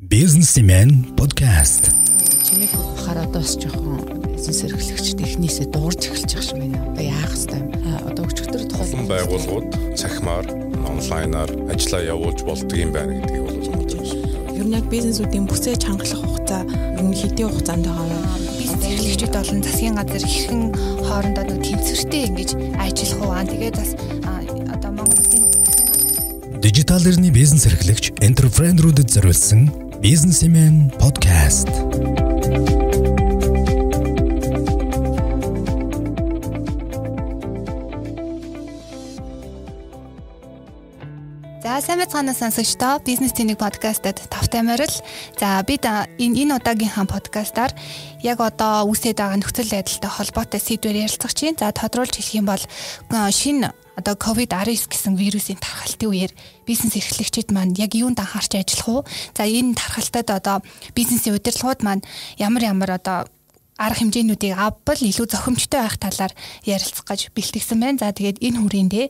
Businessman podcast. Чимээг бахаар одоо бас жоохон бизнес эрхлэгчд эхнээсээ дуурж эхэлж байгаа юм байна. Одоо яах вэ? Одоо өчигдөр тухай Олон байгууллагууд цахимаар онлайнаар ажиллаа явуулж болдго юм байна гэдгийг бол мэдэж байна. Ер нь яг бизнесүүдийн бүсэж хангалах хугацаа нь хэдийн хугацаанд байгаа вэ? бизнес эрхлэгчид болон засгийн газар хэрхэн хоорондоо нэг тэнцвэртэй ингэж ажиллах уу тэгээд бас одоо Монгол Улсын Дижитал эрхний бизнес эрхлэгч энтерпренерүүдэд зориулсан Businessman podcast. Сайн мэцгаанаа сонсогчдоо бизнес тэнэг подкастад тавтай морил. За бид энэ энэ удаагийнхаа подкастаар яг одоо үүсээд байгаа нөхцөл байдалтай холбоотой сэдвээр ярилцах чинь. За тодруулж хэлэх юм бол шинэ одоо COVID-19 гэсэн вирусын тархалтын үеэр бизнес эрхлэгчид маань яг юунд анхаарч ажиллах уу? За энэ тархалтад одоо бизнесийн удирдлагууд маань ямар ямар одоо арга хэмжээнүүдийг авбал илүү зохимжтой байх талаар ярилцах гэж бэлтгэсэн байна. За тэгээд энэ хүрээндээ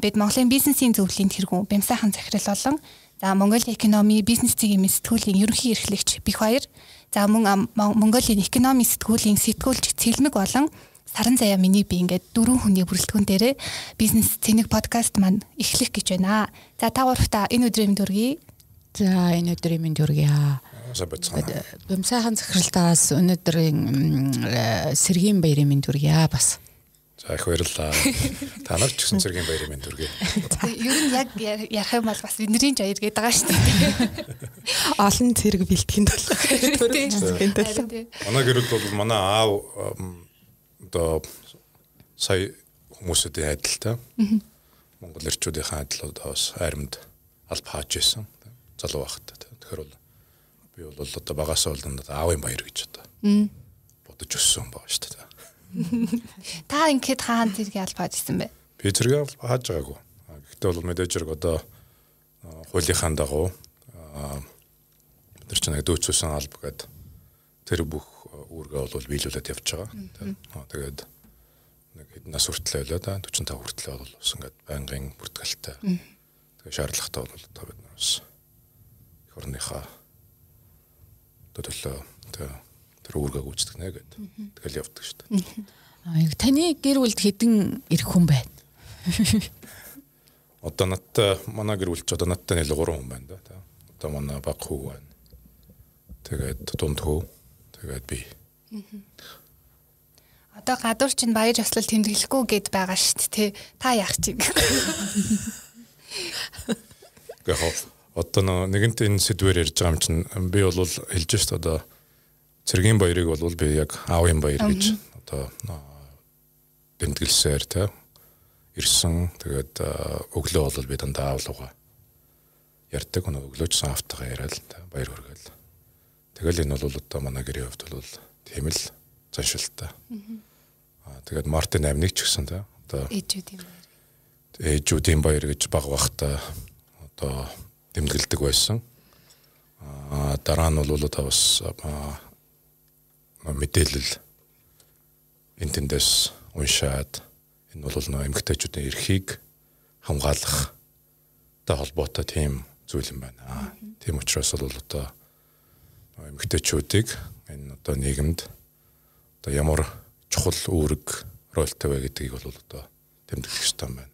бид Монголын бизнесийн зөвлөлийн тэргүүн Бямсайхан захирал болон за Монголын экономи бизнес цэгийн сэтгүүлийн ерөнхий эрхлэгч Бих баяр за мөн Монголын экономи сэтгүүлийн сэтгүүлч Цэлмэг болон Саран заяа миний би ингээд дөрвөн хүний бүрэлдэхүүн дээрээ бизнес цэник подкаст маань эхлэх гэж байна. За та гуравта энэ өдрийн мэнд хүргэе. За энэ өдрийн минь дүргийа. Сайн. Бямсайхан захиралтаас өнөөдрийн э, сэргийн баярын минь дүргийа бас. За их баярлалаа. Та нар ч гэсэн цэргийн баярын мэнд хүргэе. Ер нь яг ярих юм бол бас бидний жаяр гэдэг байгаа шүү дээ. Олон зэрэг бэлтгэнд болох. Харин тийм. Манай гэрэл бол манай аав одоо сая хүмүүсийн адилтай. Монгол эрчүүдийн адил одоо бас аримд аль хааж исэн. Залуу байхдаа. Тэгэхээр бол би бол одоо багасаа бол надад аавын баяр гэж одоо бодож өссөн байгаа шүү дээ. Та ингээд хаан зэрэг албаад исэн бэ? Би зэрэг хааж байгаагүй. Гэхдээ бол мэдээж хэрэг одоо хуулийнхаа дагуу бид нар ч нэг дүүцсэн алба гэдэг тэр бүх үүргээ бол биелүүлээд явж байгаа. Тэгээд нэг хэдэн нас хүртэл байлаа да 45 хүртэл бол бас ингээд байнгын бүртгэлтэй. Тэгээ шаардлагатай бол одоо бид нар бас их орныхаа төлөө тэ, тэр үүргээ гүйцэтгэх нэ гэдэг. Тэгэл явдаг шүү дээ. А, яг Таны гэр бүлд хэдэн ирэх хүн байна? Одоо надтай манай гэр бүлч одоо надтай нийл 3 хүн байна да. Одоо манай баг хүү байна. Тэгээд дунд хүү. Тэгээд би. Одоо гадуур чинь баяр ёслол тэмдэглэхгүй гэд байгаа шүү дээ. Та яах чинь? Яг одоо нэгэнт энэ сэдвээр ярьж байгаа юм чинь би бол хэлж шít одоо цэргийн баярыг бол би яг аавын баяр гэж одоо тэмдэглэсээр тэ ирсэн. Тэгээд өглөө бол би дандаа аавлууга ярьдаг. Өнөө өглөөчсөн автагаа яриад баяр хүргээл. Тэгэл энэ бол одоо манай гэрийн хувьд бол тийм л заншилтаа. Аа тэгээд Мартин 8-ыг ч гэсэн тэ одоо Ээжүүд юм баяр. ээжүүдийн баяр гэж баг бахта одоо тэмдэглэдэг байсан. Аа дараа нь бол одоо бас мэдээлэл интернетээс уншаад энэ бол нөө эмгтээчүүдийн эрхийг хамгаалах та холбоотой тийм зүйл юм байна. Тийм учраас бол одоо эмгтээчүүдийг энэ одоо нийгэмд одоо ямар чухал үүрэг ролтой вэ гэдгийг бол одоо тэмдэглэх хэрэгтэй юм байна.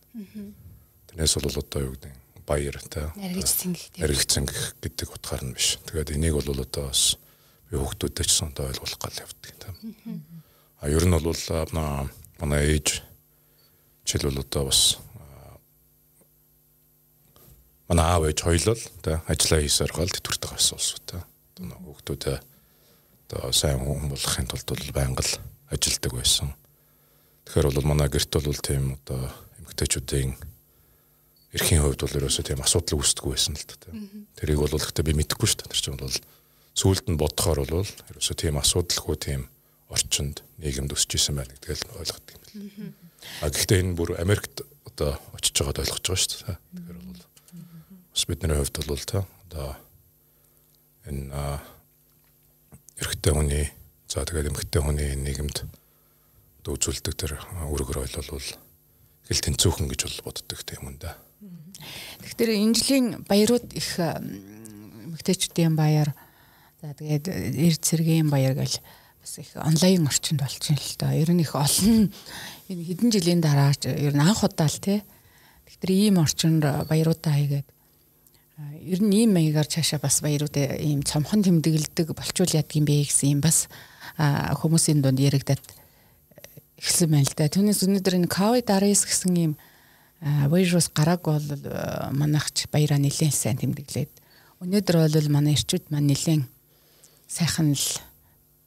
Тэрнээс бол одоо юу гэдэг баяр та цэнгэх. яригцэн гэдэг утгаар нь биш. Тэгээд энийг бол одоо бас би хүүхдүүдэд ч сонтой ойлгуулах гал явдаг тийм. А ер нь бол манай ээж жишээл бол одоо бас манай аав ээж хоёлол тэ ажиллаа хийсээр гал тэтгэвртэй гарсан улс тэ. Одоо хүүхдүүдээ одоо сайн хүн болохын тулд бол байнга л ажилдаг байсан. Тэгэхээр бол манай гэрт бол тийм одоо эмгтээчүүдийн эрхийн хувьд бол ерөөсөө тийм асуудал үүсдэггүй байсан л та. Тэрийг бол гэхдээ би мэдэхгүй шүү дээ. Тэр чинь бол сүүлд нь бодохоор бол ерөөсөө тийм асуудалгүй тийм орчинд нийгэмд өсөж исэн байна гэдгийг л ойлгодог юм байна. А гэхдээ энэ бүр Америкт одоо очиж байгаад ойлгож байгаа шүү дээ. Тэгэхээр бол бас бидний хувьд бол та одоо энэ эрэгтэй хүний за тэгээд эмэгтэй хүний нийгэмд одоо үзүүлдэг тэр а, үүрэг рөл бол хэл тэнцүүхэн гэж бол боддог тийм юм да. Тэгэхээр энэ жилийн баярууд их эмэгтэйчүүдийн баяр за тэгээд эрд цэргийн баяр гэл бас их онлайн орчинд болчихно л доо. Ер нь их олон энэ хэдэн жилийн дараа ер нь анх удаа л тий. Тэгэхээр ийм орчинд баяруудаа хийгээд ер нь ийм маягаар цаашаа бас баярууд ийм цомхон тэмдэглэдэг болчул яадаг юм бэ гэсэн юм бас хүмүүсийн дунд яригадад эхэлсэн байна л да. Түүнээс өнөөдөр энэ ковид 19 гэсэн ийм вирус гарааг бол манайхч баяраа нэлээд сайн тэмдэглээд өнөөдөр бол манай эрчүүд маань нэлээд сайхан л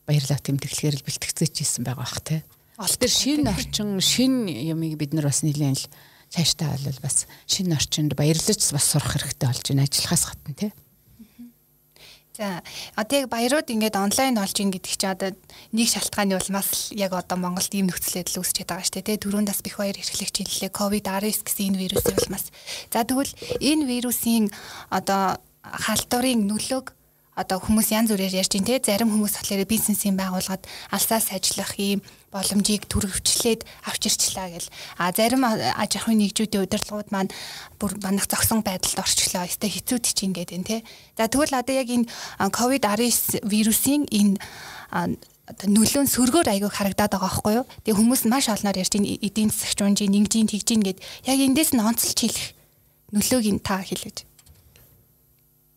баярлаа тэмдэглэхээр л бэлтгэцээжсэн байгаа бах те. Тэр шинэ орчин шинэ юмыг бид нар бас нэлээд л цаашдаа бол бас шинэ орчинд баярлаж бас сурах хэрэгтэй болж байна ажиллахаас гадна те. За одоо яг баярууд ингээд онлайн болж ин гэдэг чи одоо нэг шалтгааны бол бас яг одоо Монголд ийм нөхцөл байдал үүсчихэд байгаа шүү дээ. Түрүүнд бас бих баяр эрхлэгч хэллээ. Ковид 19 гэсэн энэ вирусын улмаас. За тэгвэл энэ вирусын одоо халдварын нөлөөг одоо хүмүүс янз бүрээр ярьж байна те зарим хүмүүс болохоор бизнесийн байгууллагад алсаас ажиллах юм боломжийг төрөвчлээд авч ирчлаа гэл а зарим аж ахуйн нэгжүүдийн удирдлагууд маань бүр манах зогсон байдалд орчлоо өстэй хэцүүд чинь гэдэг нь те за тэгвэл одоо яг энэ ковид 19 вирусын энэ одоо нөлөө нь сөргөөр айгүй харагдаад байгаа байхгүй юу. Тэгээ хүмүүс маш олноор ярьж ин эдийн засагч унж нэгжийн тэгжин гэд яг эндээс нь онцлж хэлэх нөлөөг нь та хэлэж.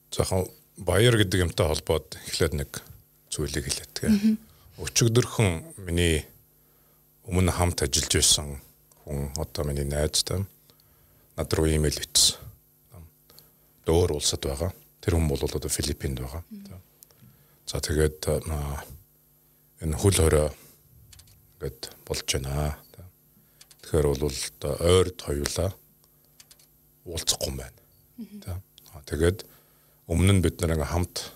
Захан баяр гэдэг юмтай холбоод эхлээд нэг зүйлийг хэлээд тэгээ. Өчигдөрхөн миний өмнө хамт ажиллаж байсан хүн одоо миний найз тань над руу имэйл бичсэн. Дөөр улсад байгаа. Тэр хүн бол одоо Филиппинд байгаа. За тэгээд энэ хөл хорой гэд болж байна. Тэгэхээр бол одоо ойрд хоёулаа уулзахгүй юм байна. Тэгээд өмнө нь бид ингээм хамт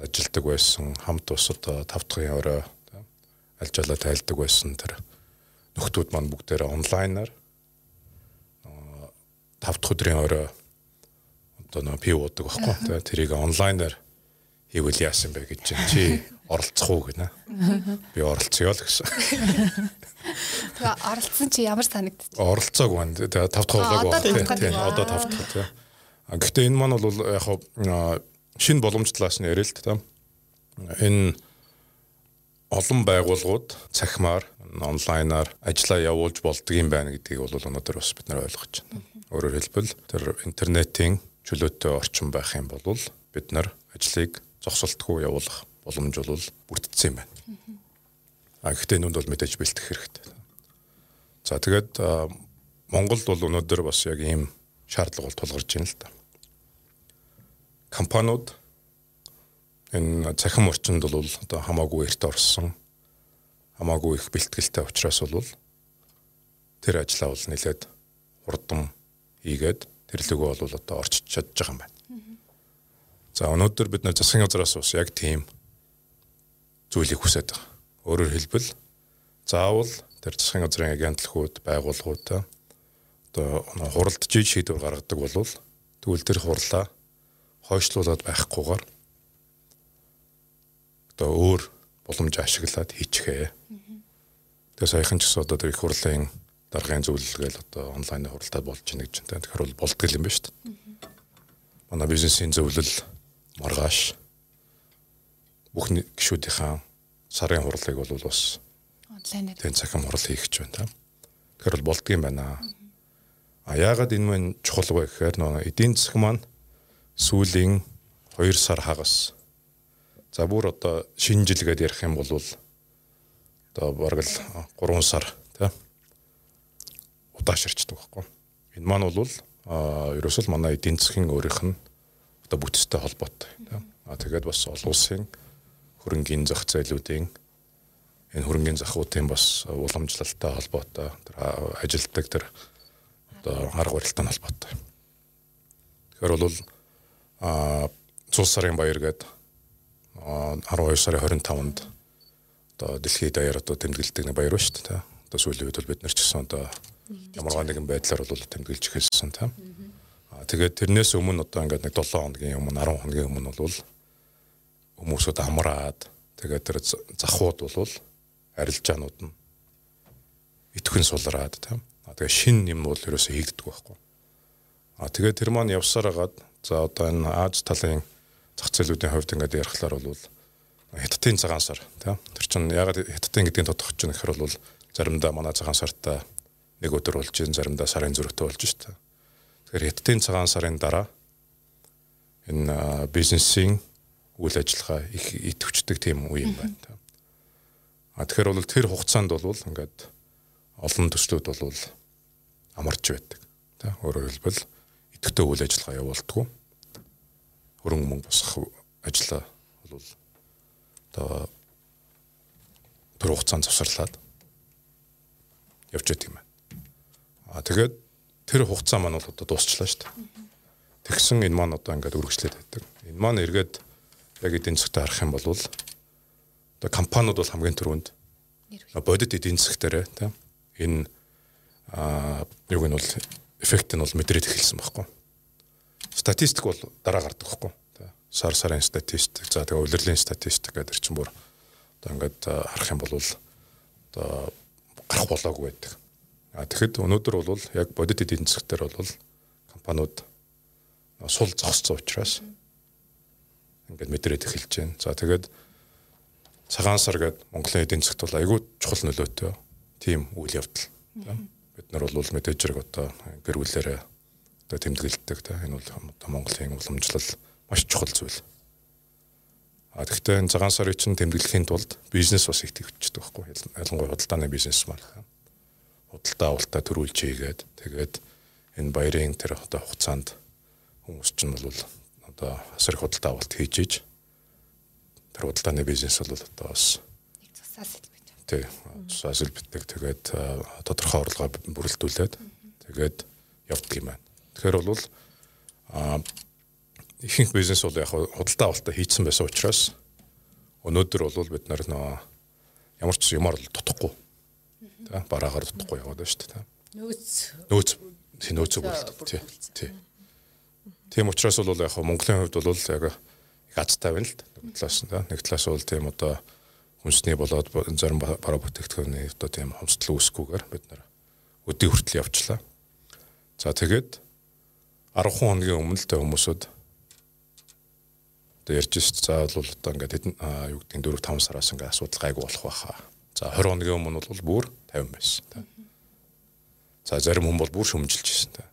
ажилдаг байсан, хамт усад тав дахь орой аль жолоо тайлдаг байсан тэр нөхдүүд маань бүгдээрээ онлайнаар тав дахь өдрийн орой одоо нөө пив уудаг байхгүй тэрийг онлайнаар хийвэл яасан бэ гэж чи оролцох уу гинэ. Би оролцъё л гэсэн. Тэгээ оролцсон чи ямар санагдчих? Оролцоог байна. Тэгээ тав дахь болоог байна. Одоо тав дахь тийм. Гэхдээ энэ маань бол яг шинэ боломж талаас нь ярил л та. Энэ олон байгууллагууд цахимаар онлайнаар ажиллаа явуулж болдгийм байна гэдгийг бол өнөөдөр бас бид нар ойлгож байна. Өөрөөр хэлбэл тэр интернетийн чөлөөтэй орчин байх юм бол бид нар ажлыг зогсолтгүй явуулах боломж бол бүрдсэн юм байна. А гэхдээ нүнд бол мэдээж бэлтгэх хэрэгтэй. За тэгээд Монголд бол өнөөдөр бас яг ийм шаардлага бол тулгарч байна л да компаниуд энэ цахим орчинд бол одоо хамаагүй эрт орсон хамаагүй их бэлтгэлтэй учраас бол тэр ажлаа бол нэлээд хурдан хийгээд тэрлэгөө бол одоо орчиж чадж байгаа юм байна. За өнөөдөр бид нар засгийн газраас бас яг тийм зүйлийг хүсэж байгаа. Өөрөөр хэлбэл заавал тэр засгийн газрын агентлагууд, байгууллагууд одоо хуралдаж шийдвэр гаргадаг болвол тэгвэл тэр хурлаа хойшлуулад байхгүйгээр одоо өөр боломж ашиглаад хийчихээ. Тэгээ саяхан ч гэсэн одоо тэр их хурлын даргын зөвлөлгээл одоо онлайн хуралдаа болж байна гэж байна. Тэгэхээр бол болдгол юм ба шүү дээ. Манай бизнесийн зөвлөл маргааш бүх гишүүдийнхаа сарын хурлыг бол бас онлайнаар тэн цахим хурал хийх гэж байна. Тэгэхээр бол болдгийм байна. А яагаад энэ мань чухал вэ гэхээр нөгөө эдийн засаг маань сүүлийн 2 сар хагас за бүр одоо шинэ жилгээд ярих юм бол одоо бараг л 3 сар тий удааширчдаг байхгүй. Энэ маань бол а ерөөсөл манай эдийн засгийн өөрийнх нь одоо бүтцтэй холбоотой. А тэгээд бас олон улсын хөрөнгийн зах зээлүүдийн энэ хөрөнгийн захуудын бас уламжлалтай холбоотой ажилтдаг тэр одоо арга барилтай холбоотой. Тэгэхээр бол а цус сарын баяр гээд 12 сарын 25-нд одоо дэлхийд даяар одоо тэмдэглэдэг нэг баяр ба шүү дээ. Одоо сүүлийн үед бол бид нар ч гэсэн одоо ямар нэгэн байдлаар бол тэмдэглэж эхэлсэн тийм. Аа тэгээд тэрнээс өмнө одоо ингээд нэг 7 хоногийн өмнө 10 хоногийн өмнө бол хүмүүсүүд амраад тэгээд тэр захууд бол арилжаанууд нь итгэн сулраад тийм. Аа тэгээд шин юм бол ерөөсөө хийгддэг байхгүй. Аа тэгээд тэр маань явсараад За одоо энэ Аз талын зах зээлүүдийн хувьд ингээд ярихлаар бол хятадын цагаан сар тийм тэр чинь ягаад хятадын гэдгийг тодорхой чинь гэхээр бол заримдаа манай цагаан сартаа нэг өдөр болж ийн заримдаа сарын зөрүүтэй болж шүү дээ. Тэгэхээр хятадын цагаан сарын дараа энэ бизнесийн үйл ажиллагаа их идэвчдэг тийм үе юм байна. А тэгэхээр бол тэр хугацаанд бол ингээд олон төслүүд бол амарч байдаг. Тэ өөрөөр хэлбэл идэвхтэй үйл ажиллагаа явуулдаг. Хөрөнгө мөнгө босгох ажлаа бол одоо тэр хугацаанд завсарлаад явж байдаг юм байна. А тэгээд тэр хугацаа маань бол одоо дуусчлаа шүү дээ. Тэгсэн энэ маань одоо ингээд үргэлжлээд байдаг. Энэ маань эргээд яг эдийн засгт харах юм бол одоо компаниуд бол хамгийн түрүүнд бодит эдийн засгтэрэ тийм энэ а юуг нь бол эффект нь бол мэдрээд эхэлсэн байхгүй. Статистик бол дараа гардаг байхгүй. Сар сарын статистик, за тэгээ улирлын статистик гэдэг чинь бүр одоо ингээд харах юм бол одоо гарах болоогүй байдаг. А тэгэхэд өнөөдөр бол яг бодит эдийн засгтэр бол компаниуд сул зогсцсон учраас ингээд мэдрээд эхэлж байна. За тэгээд цагаан сар гэдэг Монголын эдийн засгт бол айгүй чухал нөлөөтэй тийм үйл явдал бид нар бол мэдээж хэрэг одоо гэр бүлээрээ одоо тэмдэглэдэг та. Энэ бол одоо Монголын уламжлал маш чухал зүйл. А тэгэхдээ энэ цагаан сарыг чинь тэмдэглэхийн тулд бизнес бас их төвчдөг байхгүй. Ялангуяа худалдааны бизнес маань худалдаа авалтаа төрүүлж хийгээд тэгээд энэ баярын тэр одоо хугацаанд хүмүүс чинь бол одоо асар их худалдаа авалт хийж иж тэр худалдааны бизнес бол одоо бас нэг цусаас тий цусаас л битдэг. Тэгээд тодорхой орлогоо бүрэлдүүлээд тэгээд явдаг юм байна. Тэгэхээр бол а ихэнх бизнес бол яг худалдаа авалтаа хийцэн байсан учраас өнөөдөр бол бид нар нөө ямар ч юмар л тутахгүй тий бараагаар тутахгүй яваад байна шүү дээ. Нөөц Нөөц нөөцөө бүрэлдэв тий тий. Тийм учраас бол яг Монголын хувьд бол яг их азтай байна л да. Нэг талаас нь нэг талаас бол тийм одоо хүнсний болоод зарим бараа бүтээгдэхүүний одоо тийм хомсдол үүсгүүгээр бид нар өдий хүртэл явчлаа. За тэгээд 10 хоногийн өмнө л тэ хүмүүсүүд одоо ярьж шít за бол одоо ингээд хэдэн юу гэдэг 4 5 сараас ингээд асуудал гайгүй болох байхаа. За 20 хоногийн өмнө бол бүр 50 байсан та. За зарим хүн бол бүр шөмжилж ирсэн та.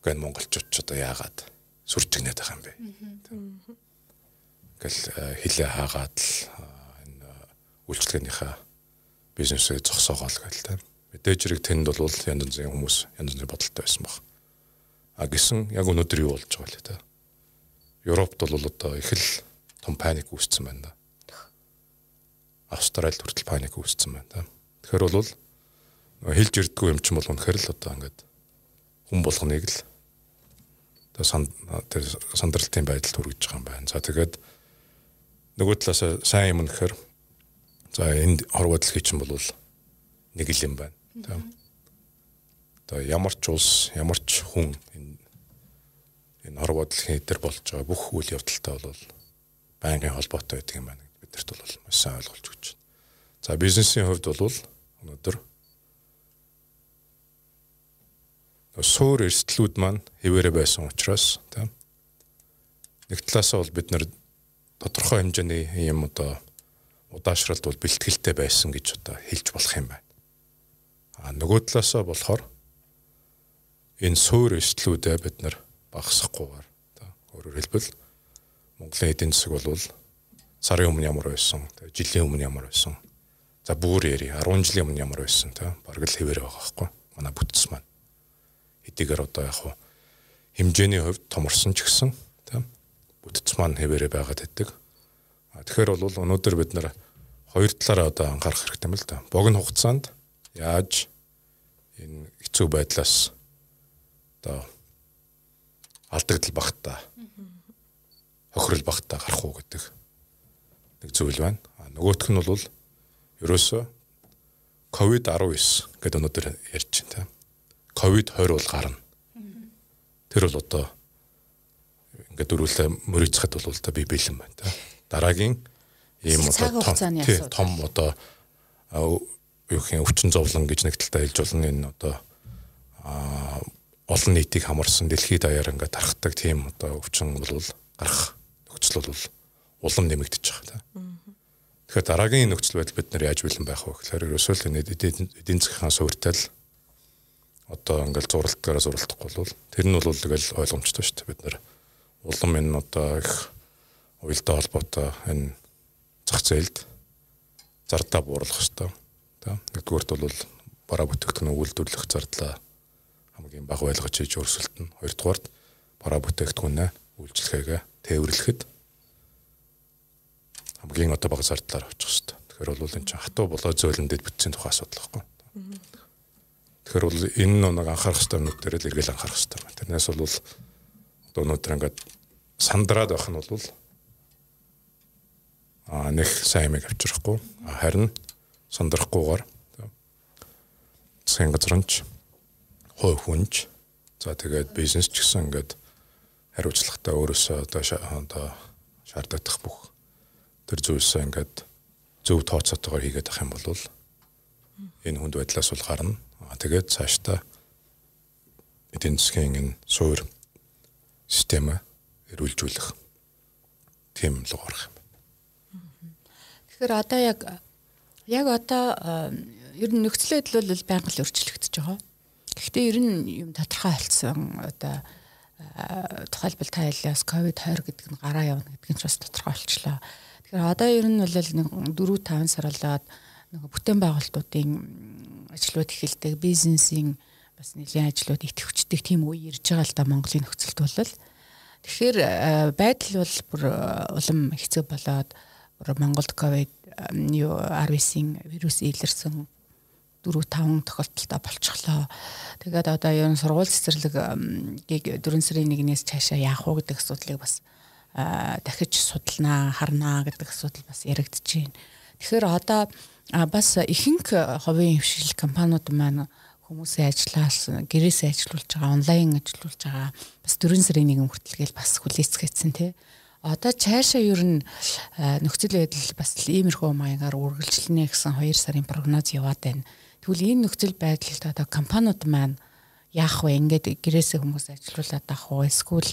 Гэхдээ энэ монголчууд ч одоо яагаад сүрчгнээд байгаа юм бэ? Ингээл хилээ хаагаад л үйлчлэгнийхээ бизнесээ зогсоогоо л гээл та. Мэдээж хэрэг тэнд бол янз бүрийн хүмүүс янз бүрийн бодолтой байсан баг. А гисэн яг өнөөдөр юу болж байгаа вэ та? Европт бол одоо их л том паник үүссэн байна да. Австралид хүртэл паник үүссэн байна да. Тэгэхээр бол хэлж ирдгүү юм чинь бол үнэхээр л одоо ингээд хүн болгоныг л одоо тэр сандралтын байдалд хүргэж байгаа юм байна. За тэгээд нөгөө талаас сайн юм нэхэр За энд хорвоо дэлхий чинь бол нэг л юм байна. Одоо ямар ч улс, ямар ч хүн энэ энэ хорвоо дэлхийн дээр болж байгаа бүх үйл явдалтай бол байнгын холбоотой байдаг юм байна. Бидэрт бол маш сайн ойлгуулж өгч байна. За бизнесийн хувьд бол өнөөдөр суур эрсдлүүд маань хэвээрээ байсан учраас тийм нэг талаас бол бид нар тодорхой хэмжээний юм одоо удаашралд бол бэлтгэлтэй байсан гэж одоо хэлж болох юм байна. А нөгөө талаасаа болохоор энэ суур эслүүдээ бид нар багасгахгүйгээр өөрөөр хэлбэл Монголын эдийн засаг бол сарын өмнө ямар байсан, жилийн өмнө ямар байсан. За бүр яри 10 жилийн өмнө ямар байсан те бараг л хэвээр байгаа байхгүй. Манай бүтц маань. Эдгээр одоо яг хэмжээний хувьд томорсон ч гэсэн те бүтц маань хэвээрээ байгаад байдаг. Тэгэхээр бол өнөөдөр бид нар хоёр талаараа одоо анхаарах хэрэгтэй юм л да. Богино хугацаанд яаж энэ хэцүү байдлаас одоо алдагдал багтаа хохирол багтаа гарах уу гэдэг нэг зүйл байна. Нөгөөх нь бол ерөөсөө ковид 19 гэдэг өнөөдөр ярьж байна. Ковид 20 бол гарна. Тэр бол одоо ингээд дөрвөлээ мөрийцхэд бол та би бэлэн байна та дараагийн ийм одоо том одоо юу гэх өвчин зовлон гэж нэг талдаа хэлж болно энэ одоо олон нийтийг хамарсан дэлхийд даяар ингээд тархдаг тийм одоо өвчин бол гарах нөхцөл бол улам нэмэгдэж байгаа. Тэгэхээр дараагийн нөхцөл байдал бид нар яаж бэлэн байх вэ гэхээр ерөөсөө л эдийн засгийн суурьтай л одоо ингээл зуралтаараа зуралдахгүй бол тэр нь бол тэгэл ойлгомжтой шүү дээ бид нар улам энэ одоо их уялдаа холбоотой энэ зах зээлд зардаа бууруулах хэрэгтэй. Тэ. Нэгдүгээрт бол бараа бүтээгдэхүүн үйлдвэрлэх зардлаа хамгийн бага байлгаж хийж өрсөлдөн. Хоёрдугаарт бараа бүтээгдэхүүнээ үйлчлэгээгээ тээвэрлэхэд хамгийн одоо бага зардлаар очих хэрэгтэй. Тэгэхээр бол энэ чинь хатуу болоо зөөлөндөд бүтцийн тухай асуудал байхгүй. Тэгэхээр бол энэ нэг анхаарах хэрэгтэй юмнууд дээр л эргэл анхаарах байна. Тэрнээс бол одоо өнөөдөр ингээд сандраад байх нь бол а нэг сайн юм авчрахгүй харин сандрахгүйгээр засгийн газранч хувь хүнч за тэгээд бизнес ч гэсэн ингээд хариуцлагатай өөрөөсөө одоо одоо шаардлагатай бүх тэр зүйлсээ ингээд зөв тооцоотойгоор хийгээд авах юм бол энэ хүнд байдлаас бол гарна. Тэгээд цаашдаа эдийн засгийн энэ суур системээ эрүүлжүүлэх тийм л гарах юм. Тэгэхээр одоо яг яг одоо ер нь нөхцөл байдал бол байнга л өөрчлөгдөж байгаа. Гэхдээ ер нь юм тодорхой болсон одоо тухайлбал та ялаас ковид 20 гэдэг нь гараа явна гэдэг нь ч бас тодорхой болчлоо. Тэгэхээр одоо ер нь бол нэг 4 5 сар болоод нэг бүтээн байгуулалтуудын ажлууд эхэлдэг, бизнесийн бас нэлийн ажлууд идэвхждэг тийм үе ирж байгаа л да Монголын нөхцөлд бол. Тэгэхээр байдал бол бүр улам хэцүү болоод Монголд ковид юу 19-ийн вирус илэрсэн 4 5 тохиолдолтой болчихлоо. Тэгээд одоо ер нь сургууль цэцэрлэг 4 сарын 1-ээс цаашаа яах вэ гэдэг асуудлыг бас дахиж судалнаа, харнаа гэдэг асуудал бас байна. Тэгэхээр одоо бас ихэнх ховын хвшил компаниуд маань хүмүүсийн ажлаас гэрээсээ ажиллуулж байгаа, онлайн ажиллуулж байгаа бас 4 сарын 1 хүртэлгээл бас хүлээцгээсэн тий одоо цаашаа ер нь нөхцөл байдал бас иймэрхүү маягаар үргэлжлэнэ гэсэн 2 сарын прогноз яваад байна. Тэгвэл энэ нөхцөл байдалд одоо компаниуд маань яах вэ? Ингээд гэрээсээ хүмүүс ажилуулад авах уу? Эсвэл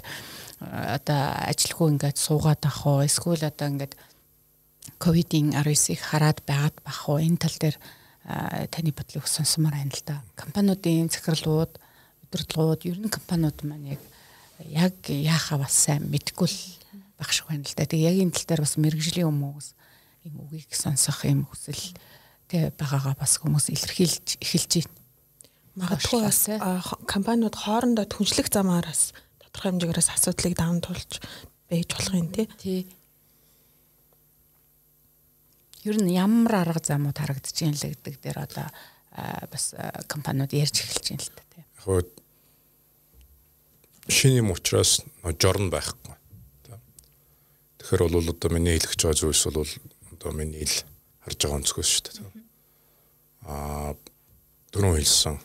одоо ажилгүй ингээд суугаад авах уу? Эсвэл одоо ингээд ковидын 19-ийг хараад байгаад бах уу? Энэ тал дээр таны бодлыг сонсомоор байна л да. Компаниудын захирлууд, удирдлагууд, ер нь компаниуд маань яг яг яахаа бас сайн мэдгүй л байх шиг байна л да. Тэгээ яг энэ тал дээр бас мэрэгжлийн хүмүүс ийм үгийг сонсох юм хүсэл тэ байгаагаа бас хүмүүс илэрхийлж эхэлж байна. Магадгүй бас компаниуд хоорондоо түншлэх замаараас тодорхой хэмжээгээр асуудлыг даван тулж байж болох юм тий. Тий. Ер нь ямар арга замууд харагдаж байна л гэдэг дээр одоо бас компаниуд ярьж эхэлж байна л та тий. Яг шинэ юм учраас жорн байхгүй Тэгэхээр бол одоо миний хэлэх байгаа зүйлс бол одоо миний хэл харж байгаа өнцгөөс шүү дээ. Аа дөрөв хэлсэн.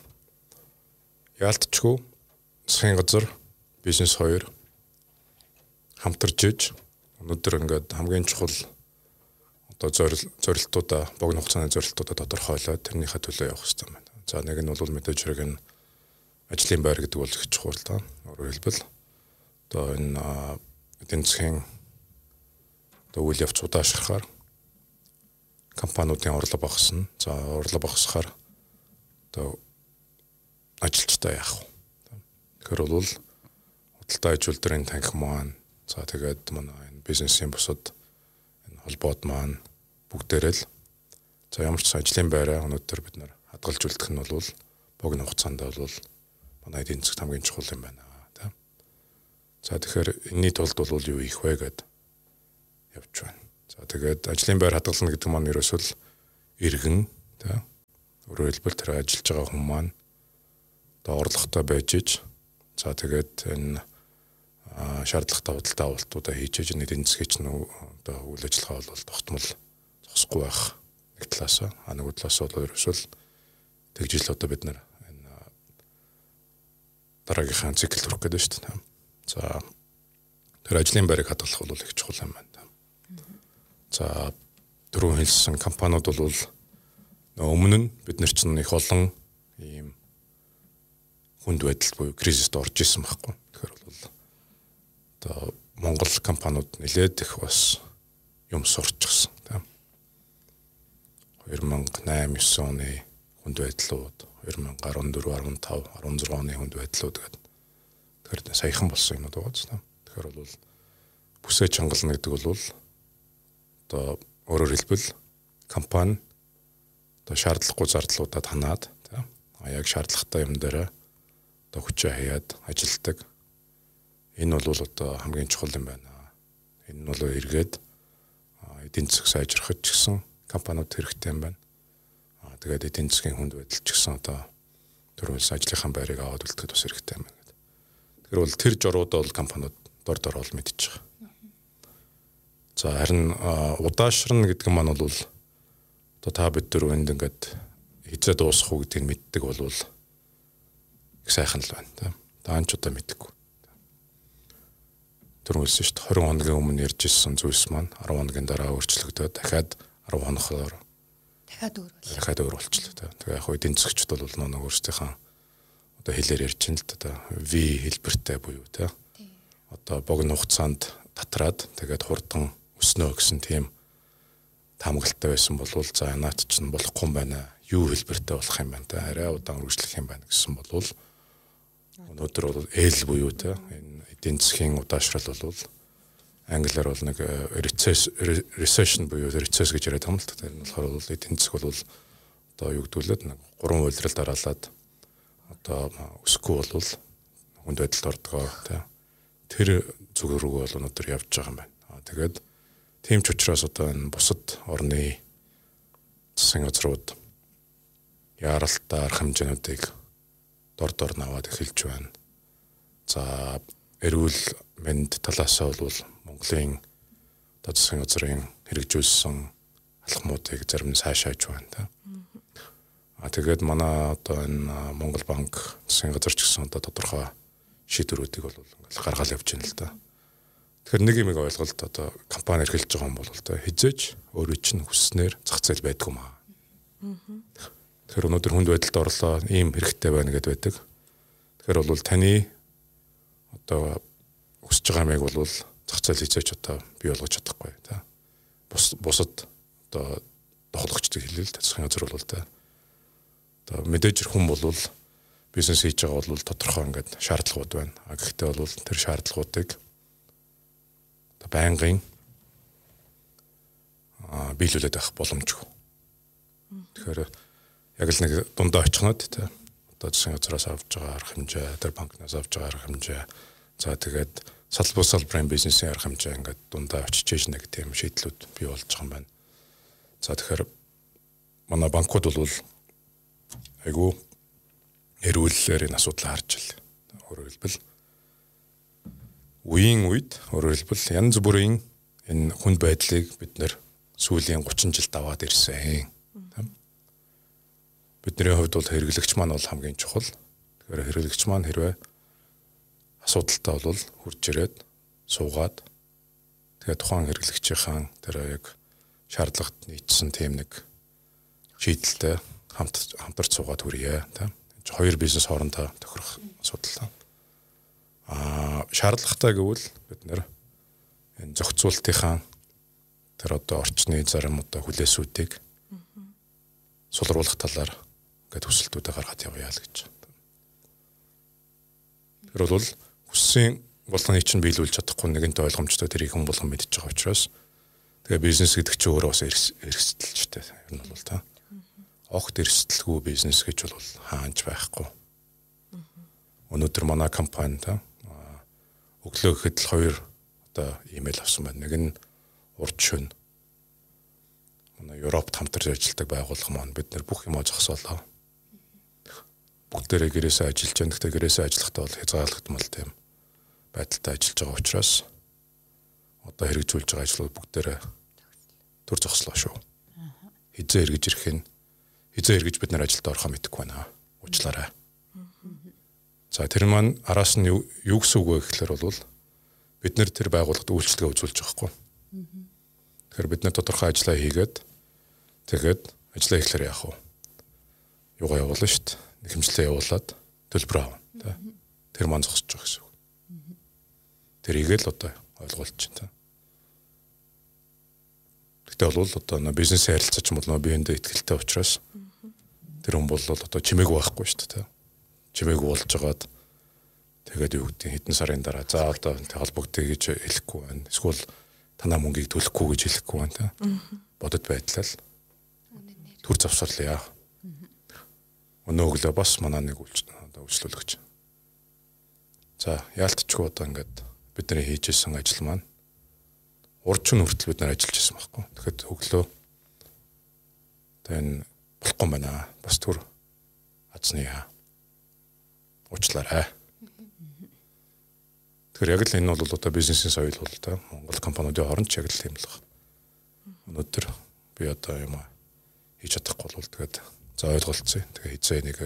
Яалтчгүй засгийн газар бизнес хоёр хамтарч иж өнөөдөр ингээд хамгийн чухал одоо зорил зорилтуудаа богино хугацааны зорилтуудаа тодорхойлоод тэрнийхээ төлөө явах хэрэгтэй байна. За нэг нь бол мэдээж хэрэг нь ажлын байр гэдэг бол их чухал та. Өөрөөр хэлбэл одоо энэ эдийн засгийн одоо үйл явц удаашрахаар компаниудын орлого багасна. За орлого багасхаар одоо ажилчтай яах вэ? Тэгэхээр бол худалдаа аж үйлдвэрийн танхим маань за тэгээд манай энэ бизнесийн бусад энэ холбоод маань бүгдээрээ л за ямар ч ажлын байраа өнөөдөр бид нар хадгалж үлдэх нь бол богино хугацаанд бол манай эдийн засгт хамгийн чухал юм байна. За тэгэхээр энэний тулд бол юу хийх вэ гэдэг явж байна. За тэгээд ажлын байр хадгална гэдэг маань ерөөсөө л иргэн тий өөрөөр хэлбэл тэр ажиллаж байгаа хүн маань одоо орлоготой байж иж за тэгээд энэ шаардлагатай худалдаа авалтуудаа хийж иж нэг эзэсгэж нь одоо үйл ажиллагаа бол тогтмол зогсохгүй байх нэг талаас а нэг талаас бол ерөөсөө л тэгжил одоо бид нар энэ дараагийнхаа цикл хүрэх гэдэг шүү дээ. За тэр ажлын байрыг хадгалах бол их чухал юм байна. За дөрөв хэлсэн компаниуд бол өмнө нь бид нар чинь их олон ийм хүнд байдал буюу кризист орж исэн байхгүй. Тэгэхээр бол одоо Монгол компаниуд нэлээд их бас юм сурчсан тийм. 2008 9 оны хүнд байдлууд 2014 15 16 оны хүнд байдлууд гэдэг. Тэгэхээр саяхан болсон юмуд байгаа ч тийм. Тэгэхээр бол бүсээ чангална гэдэг бол одоо өөрөөр хэлбэл компани одоо шаардлагагүй зардлуудад ханаад тийм. Яг шаардлагатай юм дээр одоо хүчээ хаяад ажилтдаг. Энэ бол одоо хамгийн чухал юм байна. Энэ нь бол эргээд эдийн засаг сайжрахад ч гэсэн компаниуд хэрэгтэй юм байна. Тэгээд эдийн засгийн хүнд байдал ч гэсэн одоо төрөлс ажлынхаа байрыг аваад үлдэхэд бас хэрэгтэй юм байна гэдэг. Тэр бол тэр журууд бол компаниуд дор дор бол мэдчихэж байгаа. За харин удаашрна гэдэг нь маань бол одоо та бид энд ингээд хизээ дуусах уу гэдгийг мэддэг болвол их сайхан л байна тийм. Даанч удаа мэддэггүй. Тэр үлсэн шүү дээ 20 хоногийн өмнө ярьж ирсэн зүйлс маань 10 хоногийн дараа өөрчлөгдөөд дахиад 10 хоногоор дахиад өөр бол. Дахиад өөр болчихлоо та. Тэгээ яг эдийн засгчд бол нэг өөрсдийнхээ одоо хэлээр ярьж ин л та V хэлбэртэй буюу та. Одоо богино хугацаанд татраад тэгээд хурдан өснөө гэсэн тийм таамаглалтай байсан бол за наад чинь болохгүй юм байна. Юу хэлбэртэй болох юм байна та. Арай удаан үргэлжлэх юм байна гэсэн бол өнөөдөр бол L буюу та энэ эдийн засгийн удаашрал бол англиар бол нэг э, recession буюу recess гэж яриад байгаа юм л та. Нь болохоор бол эдийн засаг бол одоо юу гэдгүүлээд нэг гурван үйлрэл дараалаад одоо өсөхгүй бол хүнд байдалд ордгоо тий. Тэр зүг рүү бол өнөөдөр явж байгаа юм байна. Тэгээд тийм ч учраас одоо энэ бусад орны засгийн газрууд яаралтай арга хэмжээнүүдийг дор дор наваад эхэлж байна. За эрүүл мэнд талаас нь бол Монголын одоо засгийн газрын хэрэгжүүлсэн алхмуудыг зарим нь сайшааж байна та. А тэгээд манай одоо энэ Монгол банк засгийн газар ч гэсэн одоо тодорхой шийдвэрүүдийг бол ингээл гаргаал явж байна л да. Тэгэхээр нэг юм ойлголт одоо компани эрхэлж байгаа юм бол одоо хизээж өөрөө чинь хүсснээр зах зээл байдгүй маа. Тэгэхээр өнөөдөр хүнд байдалд орлоо ийм хэрэгтэй байна гэдээ байдаг. Тэгэхээр бол таны одоо хүсэж байгаа юмыг бол зах зээл хизээч одоо бий болгож чадахгүй та. Бус бусад одоо тохиолгочдыг хэлээ л засгийн газар бол та. Одоо мэдээж хүн бол бизнес хийж байгаа бол тодорхой ингээд шаардлагууд байна. А гэхдээ бол тэр шаардлагуудыг байнгын биелүүлээд авах боломжгүй. Тэгэхээр яг л нэг дундаа очихнод та одоо засгийн газраас авж байгаа арга хэмжээ, тэр банкнаас авж байгаа арга хэмжээ. За тэгээд салбар салбарын бизнесийн арга хэмжээ ингээд дундаа очиж ээж нэг тийм шийдлүүд бий болж байгаа юм байна. За тэгэхээр манай банкуд бол айгүй эрүүлэлээр энэ асуудлаа харж ил. Өөрөөр хэлбэл үеийн үед өөрөөр хэлбэл янз бүрийн энэ хүнд байдлыг бид нэр сүүлийн 30 жилд аваад ирсэн. Бидний хувьд бол хэрэглэгч маань бол хамгийн чухал. Тэгэхээр хэрэглэгч маань хэрвээ асуудалтай бол хурж ирээд суугаад тэгээ тухайн хэрэглэгчийн тэр яг шаардлагат нийцсэн тийм нэг шийдэлтэй хамт хамтарч суугаад хүрье тийм хоёр бизнес хоорондоо тохирох асуудал. Аа шаардлагатай гэвэл бид нэр энэ зохицуултынхаа тэр одоо орчны зарим одоо хүлээсүүдийг сулруулах талаар ингээд хүсэлтүүдээ гаргаад явъя л гэж. Тэр бол хүссэн болгоны чинь биелүүлж чадахгүй нэгэнт ойлгомжтой тэрийг хүн болгон мэдж байгаа учраас тэгээ бизнес гэдэг чинь өөрөө бас эрсдэлчтэй ер нь бол та. Огт эрсдэлгүй бизнес гэж бол хаанч байхгүй. Өнөөдөр манай компани та өглөө гэхэд л хоёр одоо имэйл авсан байна. Нэг нь урд шөнө. Манай Европт хамтарч ажилладаг байгууллага маань бид нэр бүх юмаа зогсоолоо. Бүгдээрээ гэрээсээ ажиллаж байна. Гэхдээ гэрээсээ ажиллахдаа бол хязгаарлагдмал тийм байдалтай ажиллаж байгаа учраас одоо хэрэгжүүлж байгаа ажлууд бүгдээрээ төр зогслоо шүү. Хизээ эргэж ирэх нь хизээ эргэж бид нар ажилд орохоо мэдэхгүй байна. Уучлаарай. За тэр маань араас нь юу гэсэн үг вэ гэхээр бол бид нэр тэр байгууллагад үйлчлэгээ үзүүлж байгаа хгүй. Тэгэхээр бид нар тодорхой ажлаа хийгээд тэгээд ажлаа эхлэхээр яах вэ? Юугаа явуулна шүү дээ. Хэмжлээ явуулаад төлбөр авна. Тэ. Тэр маань зогсож байгаа гэсэн үг. Тэрийг л одоо ойлгуулж чинь та. Гэтэ бол одоо нөө бизнес харилцаач юм бол нөө биендээ ихтэй учраас тэр хүн бол одоо чимээг байхгүй шүү дээ. Чимээг болж жагаад тэгээд юу гэдэг хэдэн сарын дараа за одоо холбогдъё гэж хэлэхгүй байна. Эсвэл танаа мөнгийг төлөхгүй гэж хэлэхгүй байна та. Бодод байдлаа төр завсарлаа. Өнөө өглөө бас манаа нэг одоо үйлчлүүлэгч. За яалтчгүй одоо ингээд бидний хийжсэн ажил маань урчин хүртэл бид нар ажиллаж байсан байхгүй. Тэгэхэд өглөө тэн болохгүй байна. Бас түр азны уучлаарай. Тэгэхээр яг л энэ бол одоо бизнесийн соёл бол та Монгол компаниудын хооронд яг л юм л байна. Өнөөдөр би одоо юм хийж чадахгүй бол тэгээд за ойлголцъё. Тэгээ хизээ нэг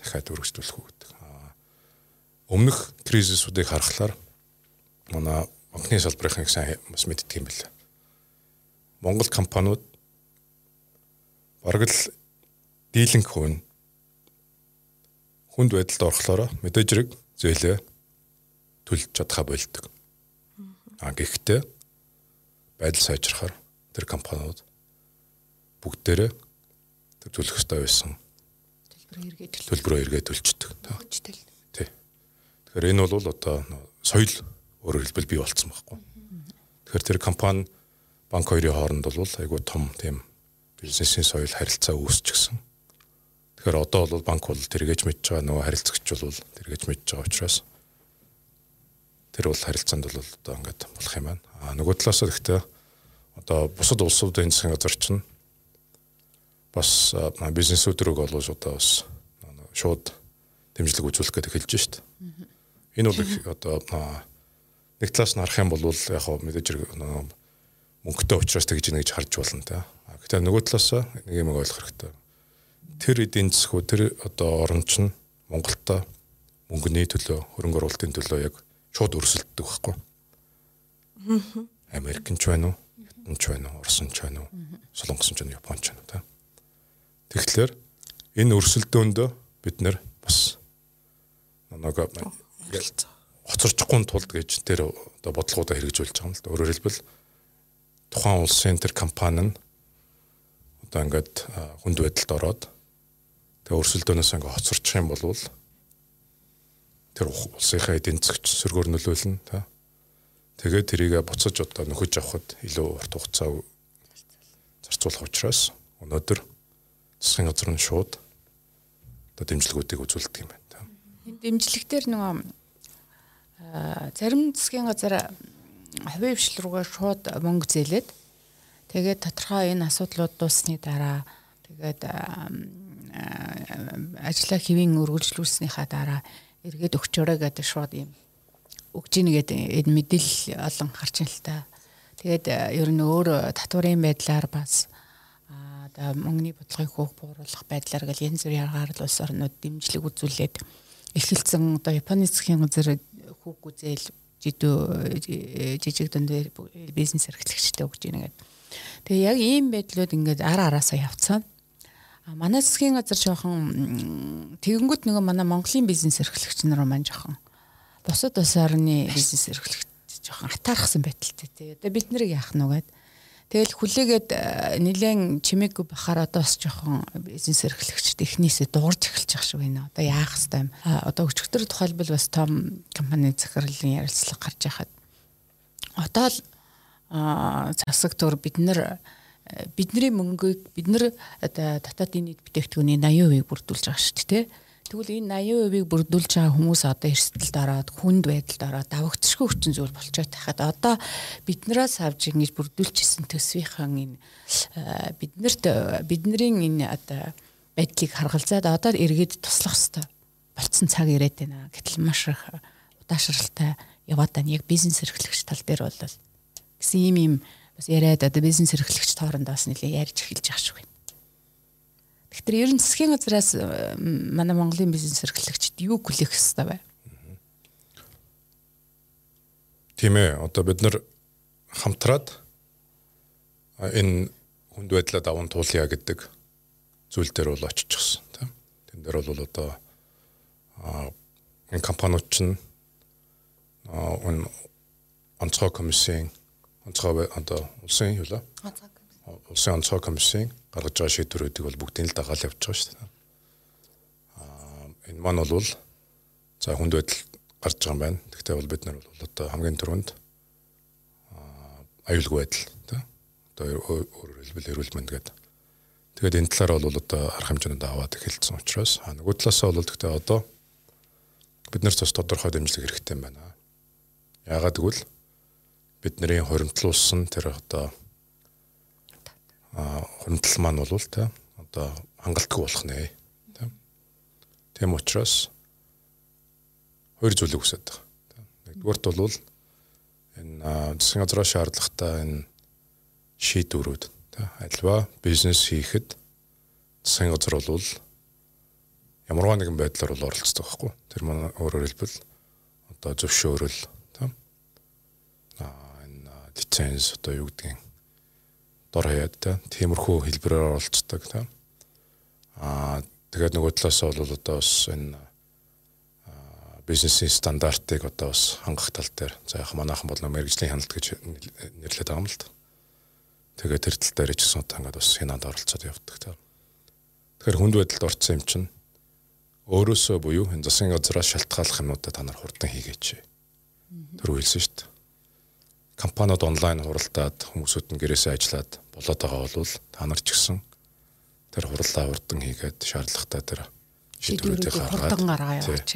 дахиад үргэлжлүүлэх үү гэдэг. Өмнөх кризисүүдийг харахаар манай банкны салбарынхыг сайн бас мэддэг юм байна. Монгол компаниуд бараг л дийлэнх хүн хүнд байдалд орохлоор мэдээж хэрэг зээлээ төлж чадхаа болдог. А гэхдээ байдал сайжрахаар тэр компаниуд бүгдээрээ тэр төлөх ёстой байсан төлбөрөө эргээд төлчдөг. төлчтэй. Тий. Тэгэхээр энэ бол одоо соёл өөрөөр хэлбэл бий болцсон байхгүй. Тэгэхээр тэр компани банк хоёрын хооронд бол айгүй том тийм бизнесийн соёл харилцаа үүсчихсэн. Тэгэхээр одоо бол банк бол тэргэж мэдж байгаа нөгөө харилцагч бол тэргэж мэдж байгаа учраас тэр бол харилцаанд бол одоо ингээд болох юм байна. А нөгөө талаас нь гэхдээ одоо бусад улсуудын засгийн газар чинь бас бизнесүүд рүү бол одоо бас шууд дэмжлэг үзүүлэх гэдэг хэлж шít. Энэ бол одоо нэг талаас нь харах юм бол яг хөө мэдээж мөнгөтэй учраас тэгж ийнэ гэж харж болно та. Гэхдээ нөгөө талаас нэг юм ойлгох хэрэгтэй. Тэр эдийн засгуу тэр одоо оронч нь Монголда мөнгөний төлөө хөрөнгө оруулалтын төлөө яг шууд өрсөлддөг байхгүй. Америкч байна уу? Хятадч байна уу? Оросч байна уу? Солонгосч байна уу? Японч байна уу та. Тэгэхээр энэ өрсөлдөөндөө бид нэр бас нэг хоцорчихгүй тулд гэж тэр одоо бодлогуудаа хэрэгжүүлж байгаа юм л да. Өөрөөр хэлбэл тухайн улсын тэр компани нь одоо ингээд хүнд байдалд ороод тэгээ өрсөлдөөнөөс ингээд хоцорчих юм бол тэр улсынхаа эдийн засгч сөргөөр нөлөөлнө та. Тэгээд тэрийг буцаж одоо нөхөж авахд илүү урт хугацаа зарцуулах учраас өнөөдөр засгийн газар нь шууд одоо дэмжлэгүүдийг үзүүлдэг юм байна. Энэ дэмжлэгтэр нөгөө зарим засгийн газар хувийн хвшил руугаа шууд мөнгө зээлээд тэгээд тодорхой энэ асуудлууд дуусны дараа тэгээд ажлаа хэвийн үргэлжлүүлснийхаа дараа эргээд өгчөөрэй гэдэг шууд юм өгж ийн гэдэг мэдээлэл олон харж ин л та. Тэгээд ер нь өөр татварын байдлаар бас одоо мөнгөний бодлогыг хөөх бууруулах байдлаар гэл янз бүрийн аргаар л улс орнууд дэмжлэг үзүүлээд эхэлсэн одоо Японы засгийн газар хүүг үзэл жидүү жижиг дунд бизнес эрхлэгчтэй өгч ийн гэдэг. Тэгээ яг ийм байдлууд ингээд ара араасаа явцсан. Манай засгийн газар жоохон тэгэнгүүт нөгөө манай Монголын бизнес эрхлэгч нар маань жоохон бусад улс орны бизнес эрхлэгч жоохон атаархсан байдалтай тий. Одоо бид нарыг яах нь вэ? Тэгэл хүлээгээд нилээн чимээгүй бахаар одоо бас жоохон бизнес эрхлэгчд эхнээсээ дуурж эхэлж байгаа шүү энэ. Одоо яах хэвээр юм. Одоо өчигдөр тухайлбал бас том компани захирлын ярилцлага гарч яхад одоо л засаг төр бид нар бидний мөнгийг бид нар татаатын нийт бүтээгдэхүүний 80% бүрдүүлж байгаа шүү дээ. Тэгвэл энэ 80%ийг бүрдүүлж байгаа хүмүүс одоо эрсдэлд ороод хүнд байдалд ороод давагдчихгүй хүчин зүйл болчиход тахад одоо биднээс авж ингэж бүрдүүлчихсэн төсвийнхэн энэ биднэрт бидний энэ одоо байдлыг харгалзаад одоо эргээд туслах хэвээр болцсон цаг ирээд байна. Гэтэл маш их удаашралтай яваад байна. Яг бизнес эрхлэгч тал дээр бол гэсэн юм юм бас яриад одоо бизнес эрхлэгч тоорондоос нэлээ ярьж эхэлж байгаа шүү. Тэгэхээр ер нь засгийн газраас манай Монголын бизнес эрхлэгчид юу хүлээх ёстой вэ? Тийм ээ. Одоо бид нар хамтраад энэ хүнд байдлаа даван туулъя гэдэг зүйл дээр бол очихсон тийм. Тэн дээр бол одоо энэ компаниуд чинь энэ онцгой комиссийн онцгой одоо улсын юу л улсын онцгой комиссийн гаргаж байгаа шийдвэрүүдийг бол бүгдийг л дагаал явж байгаа шүү дээ. Аа энэ маань бол за хүнд байдал гарч байгаа юм байна. Гэхдээ бол бид нар бол одоо хамгийн түрүүнд аюулгүй байдал тий. Одоо өөрөөр хэлбэл эрүүл мэнд гэдэг. Тэгээд энэ талаар бол одоо арга хэмжээнд аваад эхэлсэн учраас нөгөө талаасаа бол гэхдээ одоо бид нар бас тодорхой дэмжлэг хэрэгтэй юм байна. Яагаад гэвэл бидний хоримтлуулсан тэр одоо а хоримтлал маань бол тэ одоо хангалтгүй болох нэ тийм учраас хоёр зүйлийг хүсэж байгаа. Нэгдүгээрт бол энэ засгийн газраа шаардлагатай энэ шийдвэрүүд альва бизнес хийхэд засгийн газар бол ямарваа нэгэн байдлаар бол оролцдог байхгүй. Тэр маань өөрөөр хэлбэл одоо зөвшөөрөл лиценз одоо юу гэдгийг дор хаяад та тиймэрхүү хэлбэрээр оролцдог та аа тэгээд нөгөө талаас бол одоо бас энэ бизнесийн стандартыг одоо бас хангах тал дээр за яг манайхан бол мэрэгжлийн хяналт гэж нэрлэдэг юм л та. Тэгээд тэр тал дээр ч гэсэн одоо ингээд бас хянаад оролцоод явдаг та. Тэгэхээр хүнд байдалд орсон юм чинь өөрөөсөө буюу энэ засгийн газраас шалтгааллах юмнуудаа та нар хурдан хийгээч. Тэр үйлсэн шүү дээ компаниуд онлайн хуралдаад хүмүүсүүд нь гэрээсээ ажиллаад болоод байгаа бол та нар ч гэсэн тэр хуралдаа хурдан хийгээд шаардлагатай тэр шийдвэрүүдийг хурдан гаргаа явууч.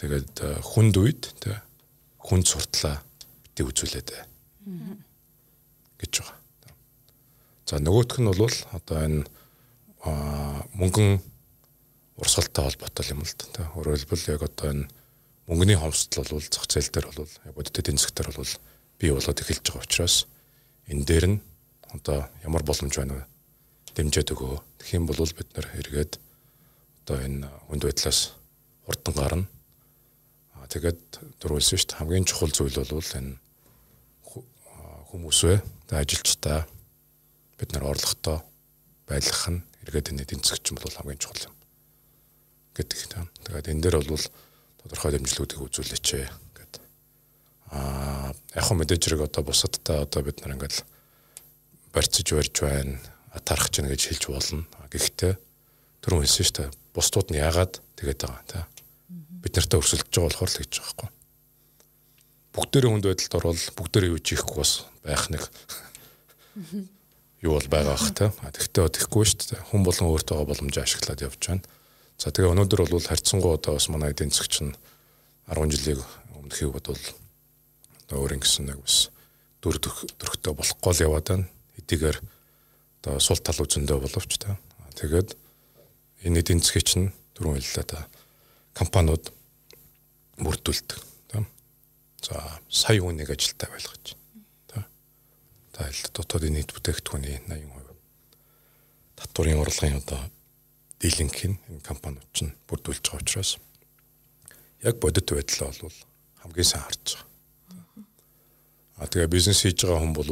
Тэгээд э, хүнд үед тэ хүнд суртлаа бити үзүүлээд гэж байгаа. За нөгөөх нь бол одоо энэ мөнгөн урсгалтай холбоотой юм л да. Хэлбэл яг одоо энэ мөнгөний хомсдол бол зах зээл дээр бол бодит эдийн засгаар бол бий болоод эхэлж байгаа учраас энэ дээр нь одоо ямар боломж байна вэ? Дэмжээд өгөө. Тэгэх юм бол бид нэр эргээд одоо энэ хүнд байдлаас хурдан гарна. Аа тэгээд дөрвөлсөн шүү дээ. Хамгийн чухал зүйл бол энэ хүмүүсвэ ажилчдаа бид нар орлоготой байлгах нь эргээд энэ эдийн засгч бол хамгийн чухал юм гэдэг тийм. Тэгээд энэ дээр бол тодорхой дэмжлэгүүдийг үзүүлээч Аа яг хөө мэдээж хэрэг одоо бусадтай одоо бид нар ингээл барьцаж барьж байна, атарах чинь гэж хэлж болно. Гэхдээ түрүүн хэлсэн шүү дээ. Бусдууд нь яагаад тэгээд байгаа та. Бид нартай өрсөлдөж байгаа болохоор л гэж байгаа байхгүй. Бүгдээрээ хүнд байдалд орвол бүгдээрээ юу чихгүй бас байх нэг юу бол байгаа бах та. Тэгтээ тэгэхгүй шүү дээ. Хүн болон өөртөө боломжоо ашиглаад явж байна. За тэгээ өнөөдөр бол харьцангуй одоо бас манай эдийн засгч нь 10 жилийн өмнөхийг бодвол өөр ингэсэн нэг бас дүр төрхтэй болохгүй л яваад байна. Хэдийгээр одоо сул тал үзэндээ боловч та. Тэгээд энэ эдийн засгийн чинь дөрвөн хэллээ та компаниуд бүрдүүлдэг. За сая хүнийг ажилтаа байлгаж. Та хэл дотоодын нийт бүтээгдэхүүний 80% татварын урлагын одоо дийлэнх нь энэ компаниуд чинь бүрдүүлж байгаа учраас яг бодит байдлаа бол хамгийн сайн харж байгаа. А тэгээ бизнес хийж байгаа хүн бол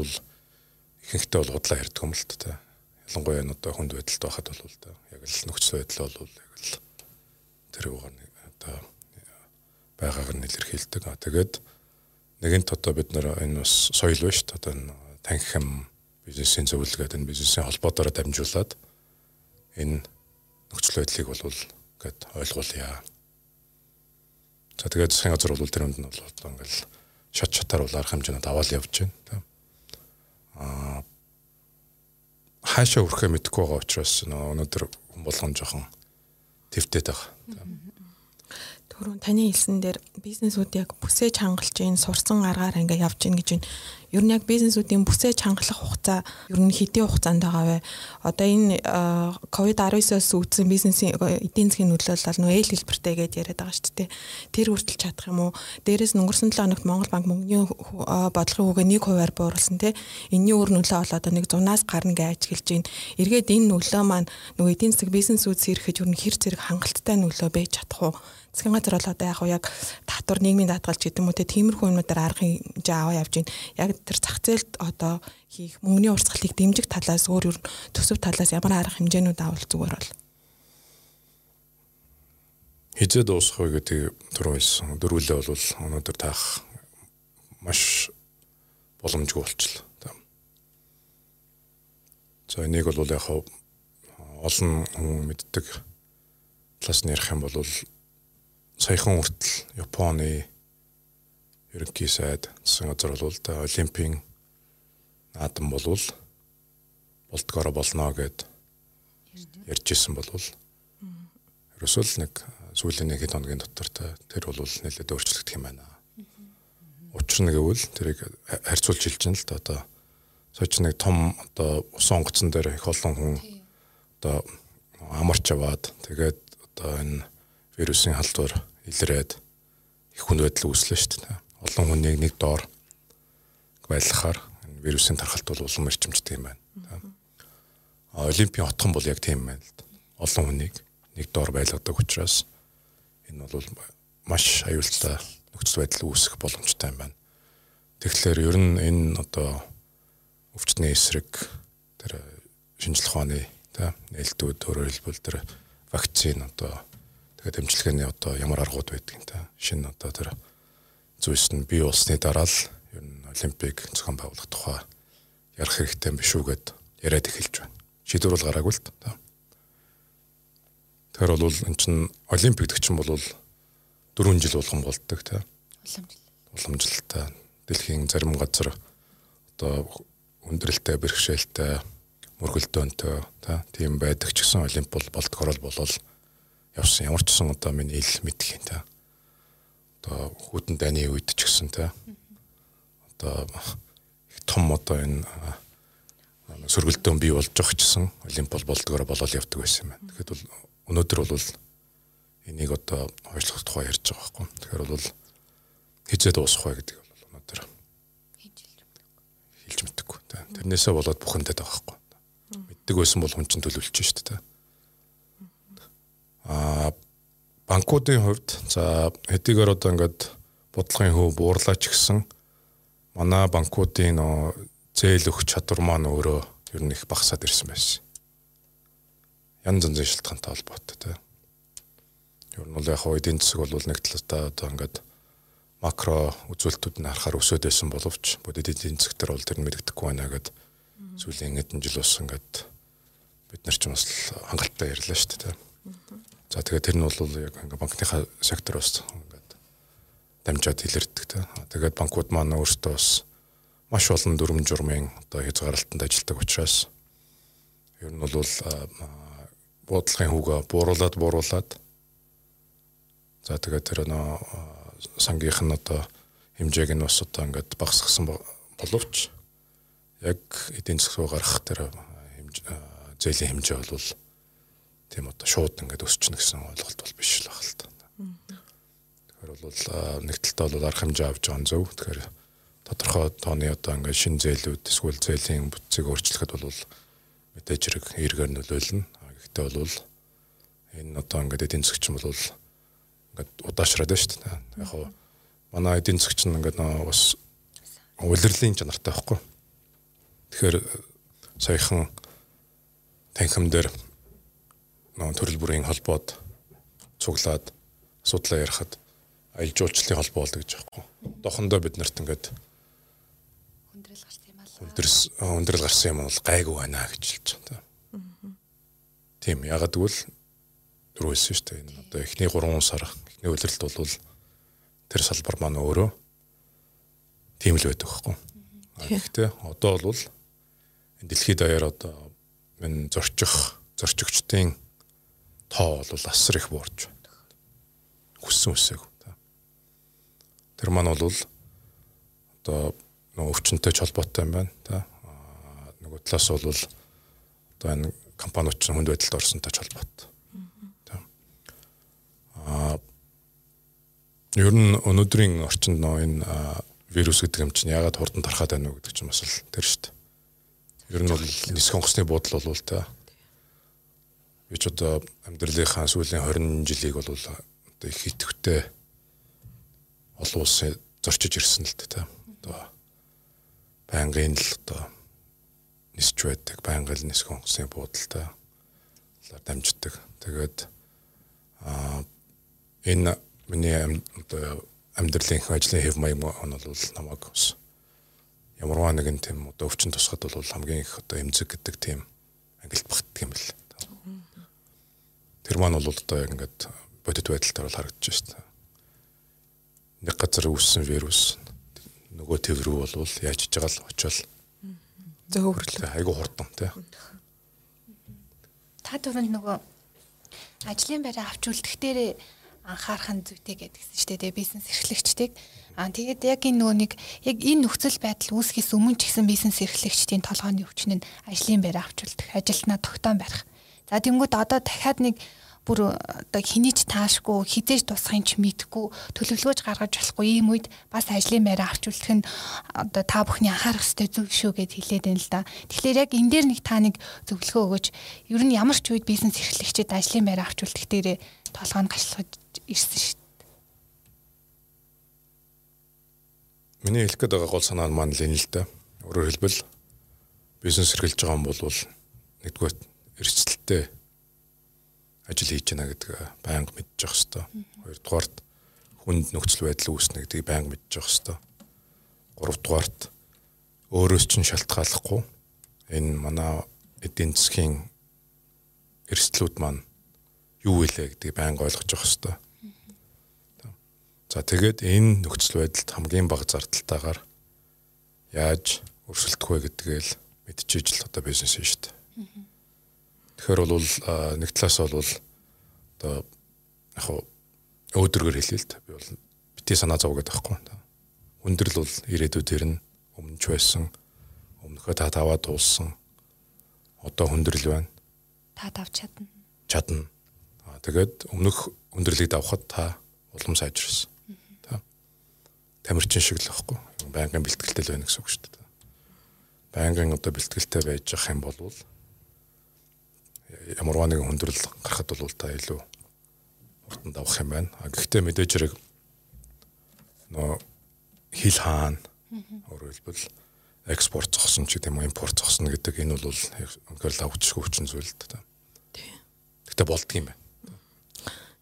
ихэнхдээ бол худлаа ярьдаг юм л та. Ялангуяа энэ одоо хүнд байдалд байхад бол та яг л нөхцөл байдал бол яг л тэр угаар одоо байгааг нь илэрхийлдэг. А тэгээд нэгэнт одоо бид нар энэ бас соёл ба шүү дээ. Одоо энэ танхим бизнесийн зөвлөгөөд энэ бизнесийн холбоотойгоо дамжуулаад энэ нөхцөл байдлыг бол гээд ойлгуулъя. За тэгээд засгийн газар бол тэр хүнд нь бол одоо ингээл шат шатаар бол арга хэмжээнд аваад явж байна. Аа хаашаа өрхөө мэдэхгүй байгаа учраас өнөөдөр хүн болгон жоохон твтээд байгаа. Түрүүн таны хэлсэн дээр бизнесүүд яг бүсэж хангалж ийн сурсан аргаар ингээ явж ийн гэж байна. Ер нь яг бизнесүүдийн бүсэж хангалах хугацаа ер нь хэдийн хугацаанд байгаа вэ? Одоо энэ ковид-19-оос үүдсэн бизнесийн эдийн засгийн нөлөөлөл нөө ээл хэлбэртэй гэдээ яриад байгаа шүү дээ. Тэр хүртэл чадах юм уу? Дээрээс өнгөрсөн 7 хоногт Монгол банк мөнгөний бодлогын үгээ 1 хувиар бууруулсан те. Энэний өөр нөлөө бол одоо нэг 100-аас гарна гэж ажиглаж байна. Эргээд энэ нөлөө маань нөгөө эдийн засаг бизнесүүд сэрхэд ер нь хэр зэрэг хангалттай нөлөө байж чадах уу? засгийн газар бол одоо яг яг татвар нийгмийн даатгалч гэдэг юм уу тиймэрхүү юмнуудаар арга хэмжээ аваа явж байна. Яг тэр зах зээлд одоо хийх мөнгөний урсгалыг дэмжих талаас өөр өөр төсөв талаас ямар арга хэмжээнүүд авал зүгээр бол. хизээ дуусах вэ гэдэг түрүү хэлсэн дөрвөлөө бол өнөөдөр таах маш боломжгүй болчихлоо. За энийг бол яг олон хүн мэддэг талаас нь ярих юм бол саяхан хүртэл Японы ерөнхий сайд засгийн газар бол олимпийн наадам болвол болдгоро болно гэд ярьж исэн болвол ерөөсөө л нэг сүүлийн нэг хэд хоногийн дотор тэр бол нэлээд өөрчлөгдөх юм байна. Учир нь гэвэл тэрийг харьцуулж хэлж байна л да одоо сойч нэг том одоо ус онгоцон дээр их олон хүн одоо амарч аваад тэгээд одоо энэ вирусын халдвар илрээд их хүн байдал үүслээ шүү дээ. Олон хүнийг нэг доор байлгахаар вирусын тархалт бол улам эрчимжтэй юм байна. Олимпийн отхон бол яг тийм байна л да. Олон хүнийг нэг доор байлгадаг учраас энэ бол маш аюултай нөхцөл байдал үүсэх боломжтой юм байна. Тэгэхээр ер нь энэ одоо өвчтний эсрэг тэр шинжлэх ухааны тэ нээлтүүд өөрөөр хэлбэл тэр вакцин одоо тэгээд эмчилгээний одоо ямар аргууд байдгийг та шинэ одоо тэр зүйлс нь бий болсны дараа л ер нь олимпик зохион байгуулах тухай ярих хэрэгтэй юм биш үү гэд яриад эхэлж байна. Шийдвэр бол гараагүй л та. Тэгэхээр бол эн чин олимпик гэдэг чинь бол 4 жил болгон болдог та. Уламжлал. Уламжлалтай дэлхийн зарим газар одоо өндөрлөлтэй бэрхшээлтэй мөргөлдөөнтэй тийм байдаг ч гэсэн олимп бол болдгорол болол явсан ямар ч гэсэн одоо миний ил мэдх юм та одоо хүдэн дайны үед ч гэсэн та одоо их том одоо энэ сөргөлдөөн бий болж байгаа ч гэсэн олимп бол болдгороо болол явдаг байсан юм байна. Тэгэхэд бол өнөөдөр бол энийг одоо хойшлох тухай ярьж байгаа байхгүй. Тэгэхээр бол хизээ дуусах вэ гэдэг бол өнөөдөр хэлж мэддэггүй. Тэрнээсээ болоод бухимдаад байгаа байхгүй мэддэг байсан бол хүн чинь төлөвлөж шүү дээ. Аа банкуудын хувьд за хэдийгээр одоо ингээд бодлогын хөв буурлаач гэсэн манай банкуудын нөө зээл өгөх чадвар маань өөрөө ер нь их багасаад ирсэн байсан. Янз янзын шалтгаантай холбоотой тийм. Ер нь бол яг эдийн засаг бол нэг талаас одоо ингээд макро үзүүлэлтүүд нь харахаар өсөд байсан боловч бодит эдийн засаг төр бол тэр нь мэддэхгүй байна гэдэг сүүлийн хэдэн жил ус ингээд бид нар ч бас хангалттай ярьлаа шүү дээ. За тэгээд тэр нь бол яг ингээ банкныхаа сектороос ингээд дамжаад илэрдэг те. Тэгээд банкуд маань өөрсдөө бас маш олон дүрм журмын одоо хязгаарлалтанд ажилладаг учраас ер нь бол буудлын хүүгээ бууруулад бууруулад за тэгээд тэр нөө сангийнх нь одоо хэмжээг нь бас одоо ингээд багасгасан боловч яг эдийн засаг гарах тэр хэмжээ зээлийн хэмжээ бол тийм одоо шууд ингээд өсчихнө гэсэн ойлголт бол биш л баг л та. Тэгэхээр бол нэг талдаа бол арга хэмжээ авч байгаа нь зөв. Тэгэхээр тодорхой тооны одоо ингээд шин зээлүүд эсвэл зээлийн бүтцийг өөрчлөхөд бол мэдээж хэрэг эргээр нөлөөлнө. Гэхдээ бол энэ одоо ингээд эдийн засгч бол ингээд удаашраад байна шүү дээ. Яг хоо манай эдийн засгч нь ингээд бас улирлын чанартай байхгүй. Тэгэхээр саяхан танхим дээр төрөл бүрийн холбоод цуглаад асуудлаа ярихад аялал жуулчлалын холбоо болдог гэж байхгүй. Дохондоо бид нарт ингээд хүндрэл гарсан юм аа. хүндрэл хүндрэл гарсан юм бол гайгүй байна гэж хэлж байна. Тийм ягаад гэвэл дөрөвсөн шүү дээ. Энэ одоо эхний 3 сар эхний үйлрэлт бол тэр салбар маань өөрөө тийм л байдаг байхгүй. Гэхдээ одоо бол дэлхийд даяар одоо энэ зорчих зорчигчдын тоо бол асар их буурч байна. Хүссэн үсэг. Тэр маань бол одоо нөгөө өвчнөд холбоотой юм байна. Та нөгөө талаас бол одоо энэ компаниуд ч хүнд байдалд орсонтой холбоотой. Аа ер нь өнөөдрийн орчинд нөө энэ вирус гэдэг юм чинь яагаад хурдан тархаад байна вэ гэдэг чинь бас л тэр шүү дээ. Ер нь бол нисэх онгоцны буудал бол та би ч одоо амьдралынхаа сүүлийн 20 жилийг бол одоо их хитвтэй олон улсын зорчиж ирсэн л та одоо байнгын л одоо нисч байдаг байнгын л нисэх онгоцны буудалтай дамждаг. Тэгээд аа энэ миний одоо амьдралын их ажлын хэв маяг нь бол намайг бас ямарваа нэгэн тийм одоо өвчин тусахад бол хамгийн их одоо эмзэг гэдэг тийм ангилт багтдаг юм бэл. Тэр маань бол одоо яг ингээд бодит байдалтаар бол харагдаж байна шүү дээ. Нэг газар үүссэн вирус нөгөө төв рүү бол яаж чиж байгаа л очивол зөөгөө хөрлөө. Айгу хурдан тий. Та түрүүнд нөгөө ажлын байраа авч үлдэх дээрээ анхаарах нь зүйтэй гэдгсэн шүү дээ бизнес эрхлэгчдийг. Аа тэгээд яг энэ нөгөө нэг яг энэ нөхцөл байдал үүсгэхээс өмнө ч гэсэн бизнес эрхлэгчдийн толгойн өвчин нь ажлын байраа авч үлдэх, ажилтнаа тогтоон барих. За тэнгууд одоо дахиад нэг бүр одоо хинийч таашгүй хизээж тусахын ч мэдгүй төлөвлөгөөж гаргаж болохгүй ийм үед бас ажлын байраа авч үлдэх нь одоо та бүхний анхаарах ёстой зүйл шүү гэд хэлээд байна л да. Тэгэхээр яг энэ дээр нэг та нэг зөвлөгөө өгөөч. Ер нь ямар ч үед бизнес эрхлэгчид ажлын байраа авч үлдэх дээрээ толгой нь гашлахад ирсэн шүү дээ. Миний хэлэх гээд байгаа гол санаа нь маань л энэ л да. Өөрөөр хэлбэл бизнес эрхэлж байгаа юм бол нэгдүгээр эрсдэлтэй ажил хийж байна гэдэг байнга мэдчих хэвээр. Хоёрдугаарт хүнд нөхцөл байдал үүснэ гэдгийг байнга мэдчих хэвээр. Гуравдугаарт өөрөөс чинь шалтгааллахгүй энэ манай эдийн засгийн эрсдлүүд маань юу вэ гэдгийг байнга ойлгож явах хэвээр. За тэгээд энэ нөхцөл байдалд хамгийн бага зардалтайгаар яаж өрсөлдөх вэ гэдгээл мэдчихэж л одоо бизнес шүү дээ. Тэгэхээр бол нэг талаас бол одоо яг өөдрөгөр хэлээ л та би бол бити санаа зов гэдэг байхгүй. Хүндрэл бол ирээдүйд ирнэ. Өмнөж байсан. Өмнөхөө та таваад дууссан. Одоо хүндрэл байна. Та давч чадна. Чадна. Тэгээд өмнөх хүндрэлийг давхад та улам сайжирсан. Та тамирчин шиг л байхгүй. Байнгын бэлтгэлтэй л байна гэсэн үг шүү дээ. Байнгын одоо бэлтгэлтэй байж явах юм бол ямарваа нэгэн хүндрэл гарахад бол та илүү уртанд авах юм байна. Гэхдээ мэдээж хэрэг нөө хил хаана өөрөөр хэлбэл экспорт зогсон ч гэдэм импорт зогсно гэдэг энэ бол үнэхээр лавчгүй хүчин зүйл л да. Гэхдээ болдго юм байна.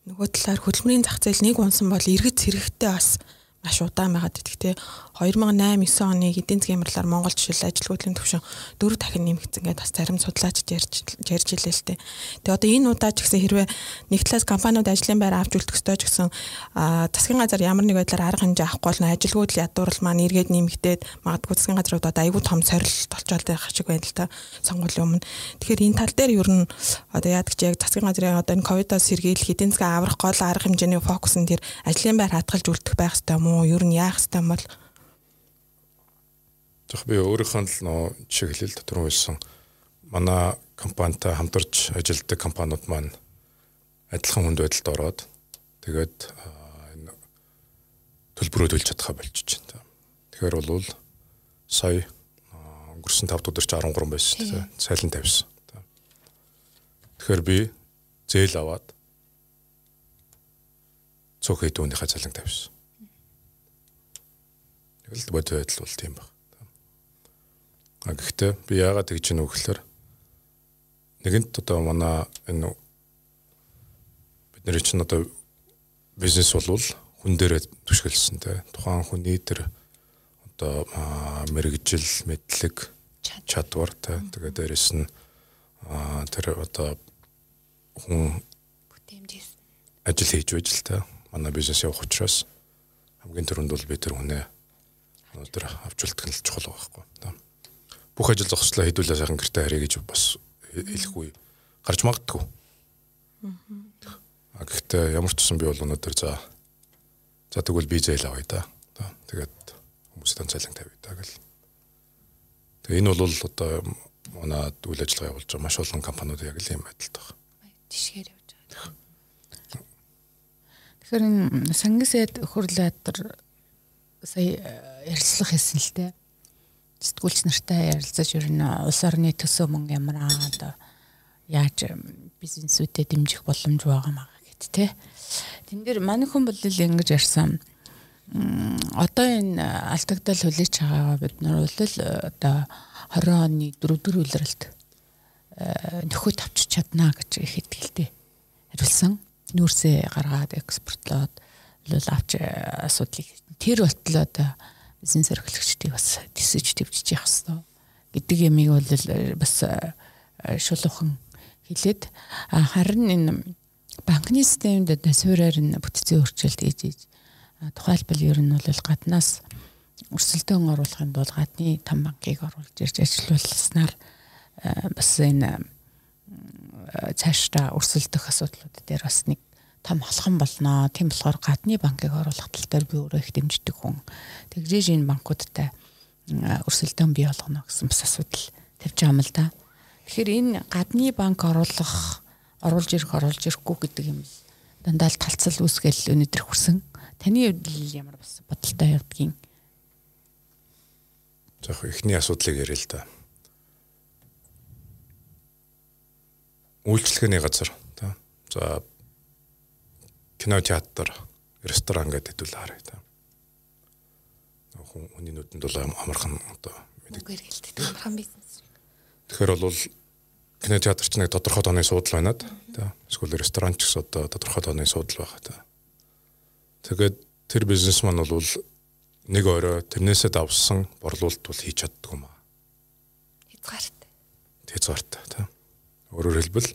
Нөгөө талаар хөдөлмөрийн зах зээл нэг унсан бол иргэд зэрэгтэй бас маш удаан байгаад идэгтэй 2008 9 оны эдийн засгийн хямралаар Монгол жишээл ажилгүйдлийн түвшин дөрөв дахин нэмэгдсэн гэдээ бас зарим судлаачид ярьж илээ л дээ. Тэгээ одоо энэ удаа ч гэсэн хэрвээ нэг талаас компаниуд ажлын байр авч үлдэх ёстой ч гэсэн засгийн газар ямар нэг байдлаар арга хэмжээ авахгүй бол ажилгүйдлийн ядуурл маань эргээд нэмэгдээд магадгүй засгийн газрууд одоо айгүй том сорилт болчоод байх шиг байна л та сонгуулийн өмнө. Тэгэхээр энэ тал дээр ер нь одоо яадаг чи яг засгийн газрын одоо энэ ковидоос сэргийлэх эдийн засгийн аврах гол арга хэмжээний фокус нь тэр ажлын байр хадгалж үлдэх байх ёстой юм уу? Ер нь яах ёстой юм бол Яг би өөрийнхөө л нөө хэлэл дотор байсан манай компанитай хамтарч ажилладаг компаниуд маань адилхан хүнд байдалд ороод тэгээд энэ төлбөрөө төлж чадхаа болчихж байна. Тэгэхээр бол сая өнгөрсөн 5 өдөр чи 13 байсан шүү дээ. Цайлан тавьсан. Тэгэхээр би зээл аваад цөөхөй дүүнийхээ цалин тавьсан. Тэгэл бод байдал бол тийм баг. А гэхдээ би яагаад тэгж ийнө гэхээр нэгэнт одоо манай энэ бидний чинь одоо бизнес болвол хүн дээрээ түшгэлсэн те. Тухайн хүний тэр одоо мэрэгжил мэдлэг чадвар. те. Тэгээ дээрэс нь тэр одоо хүн бүтээмжээс ажил хийж байж л те. Манай бизнес явах учраас хамгийн түрүүнд бол би тэр хүнээ өнөөдөр авч үлдэх нь чухал байхгүй бүх ажил зогслоо хэдүүлээ сайхан гэртээ харъя гэж бас хэлэхгүй гарч магадгүй. Аа гэхдээ ямар ч тусан би бол өнөөдөр за за тэгвэл би зээл авъя да. Тэгээд хүмүүстээ цалин тавья да гэл. Тэгээ энэ бол одоо манай үйл ажиллагаа явуулж байгаа маш олон компаниуд яг л юм байдалтай байна. Жишгээр явж байгаа. Тэгэхээр энэ сангисэд хөрлөөдөр сая ярилцлага хийсэн л дээ сэтгүүлч нартай ярилцаж ер нь улс орны төсөө мөнгө ямар одоо яаж бизнесүүдэд дэмжих боломж байгаа маа гэт те. Тэн дээр манай хүн бол ингэж ярьсан. Одоо энэ алдагдал хүлээж байгаа бид нар бол одоо 20 оны 4 4 үлрэлт нөхөд авчиж чадна гэж их итгэлтэй хариулсан. нүүрсээ гаргаад экспортлоод бол авч асуудлыг тэр болтол одоо бизнес эрхлэгчдийг бас тисэж төвчж явах хэрэгтэй гэдэг ямиг бол бас шулуухан хэлээд харин энэ банкны системд одоо суурьаар нь бүтцийн өөрчлөлт хийж ийж тухайлбал ер нь бол гаднаас өрсөлдөөн оруулахын тулд гадны том банкыг оруулж ирж ажилуулснаар бас энэ цаашдаа өрсөлдөх асуудлууд дээр бас нэг том холхон болно. Тийм болохоор гадны банкыг оруулах тал дээр би өөрөө их дэмждэг хүн. Тэгжээж энэ банкудтай өрсөлдөөн бий болгоно гэсэн бас асуудал тавьж байгаа юм л да. Тэгэхээр энэ гадны банк оруулах, оруулж ирэх, оруулж ирэхгүй гэдэг юм дандаа л талцал үүсгээл өнөдр хүрсэн. Таны хувьд ямар бас бодолтой явдгийг жоох ихний асуудлыг ярил л да. Үйлчлэгээний газар та. За кино театр, ресторан гэдэг хэдүүл харъя та. Хүн хүний нүдэнд бол амархан одоо мэдээ хэрэгэлдэг амархан бизнес. Тэгэхээр бол кино театр ч нэг тодорхой тооны суудал байна та. Эсвэл ресторан ч гэсэн одоо тодорхой тооны суудал байгаа та. Тэгээд тэр бизнесмен бол нэг орой тэрнээсээ давсан борлуулалт бол хийж чаддаг юм аа. Хязгаартай. Хязгаартай та. Өөрөөр хэлбэл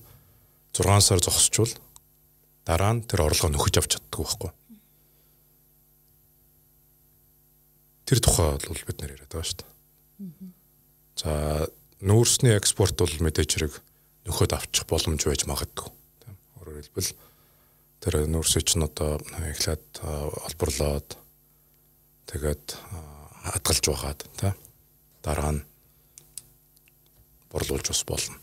6 сар зогсчвол дараа нь тэр орлогоо нөхөж авч чаддаг байхгүй. Тэр тухай бол бид нэр яриад байгаа шүү дээ. За нүүрсний экспорт бол мэдээж хэрэг нөхөд авчих боломж байж магадгүй. Өөрөөр хэлбэл тэр нүүрсээ чинь одоо эхлээд олборлоод тэгээд хадгалж байгаад та дараа нь борлуулж бас болно.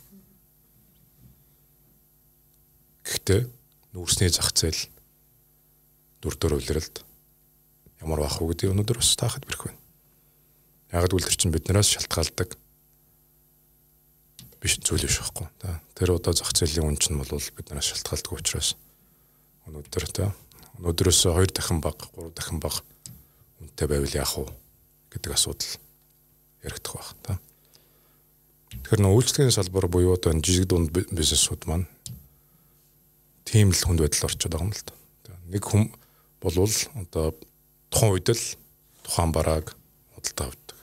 Гэхдээ нүүрсний зах зээл дөрдөр үйлрэлд ямар байх вэ гэдэг өнөөдөр бас таахад бэрх байна. Яг л тэр чинь биднээс шалтгаалдаг биш зүйл биш байхгүй. Тэр одоо зах зээлийн үн чинь бол биднээс шалтгаалдаг учраас өнөөдөр та өнөөдрөөс 2 дахин бага 3 дахин бага үнэтэй байвал яах вэ гэдэг асуудал яригдах байх та. Тэгэхээр нөө үйлчлэгийн салбар буюу одоо жижиг дунд бизнесүүд маань тийм л хүнд байдал орчод байгаа юм л да. Нэг хүм болвол одоо тухайн үед л тухайн барааг худалдаа авдаг.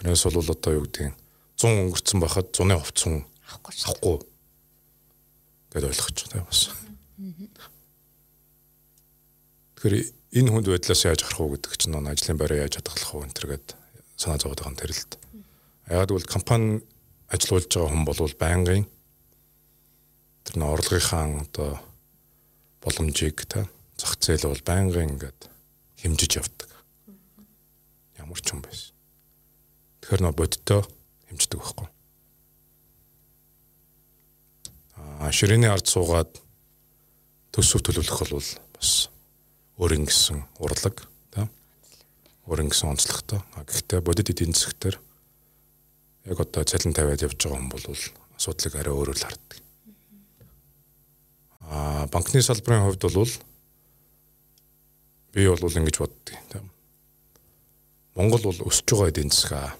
Тэрнээс бол одоо юу гэдэг 100 өнгөрцөн байхад 100-ны хувцсан авахгүй авахгүй гэдээ ойлгож байгаа бас. Тэгэхээр энэ хүнд байдлаас яаж гарах уу гэдэг чинь ажлын байраа яаж хадгалах энэ төргээд санаа зовоод байгаа юм тэр л дээ. Яг бол компани ажиллуулж байгаа хүн бол байнгын тэр нөө орлогынхаа одоо боломжийг та зах зээл бол байнгын ингээд хэмжиж явдаг. Ямар ч юм байсан. Тэгэхээр нөө бодиттой хэмждэг байхгүй. Аа ширээний ард суугаад төсөв төлөвлөх бол бас өөрийн гэсэн урлаг та өөрийн гэсэн онцлогтой. Гэхдээ бодит эдийн засгтэр яг одоо цалин тавиад явж байгаа хүн бол асуудлыг арай өөрөөр л харддаг. Аа банкны салбарын хувьд бол би бол ингэж боддгийг тийм. Монгол бол өсөж байгаа эдийн засаг аа.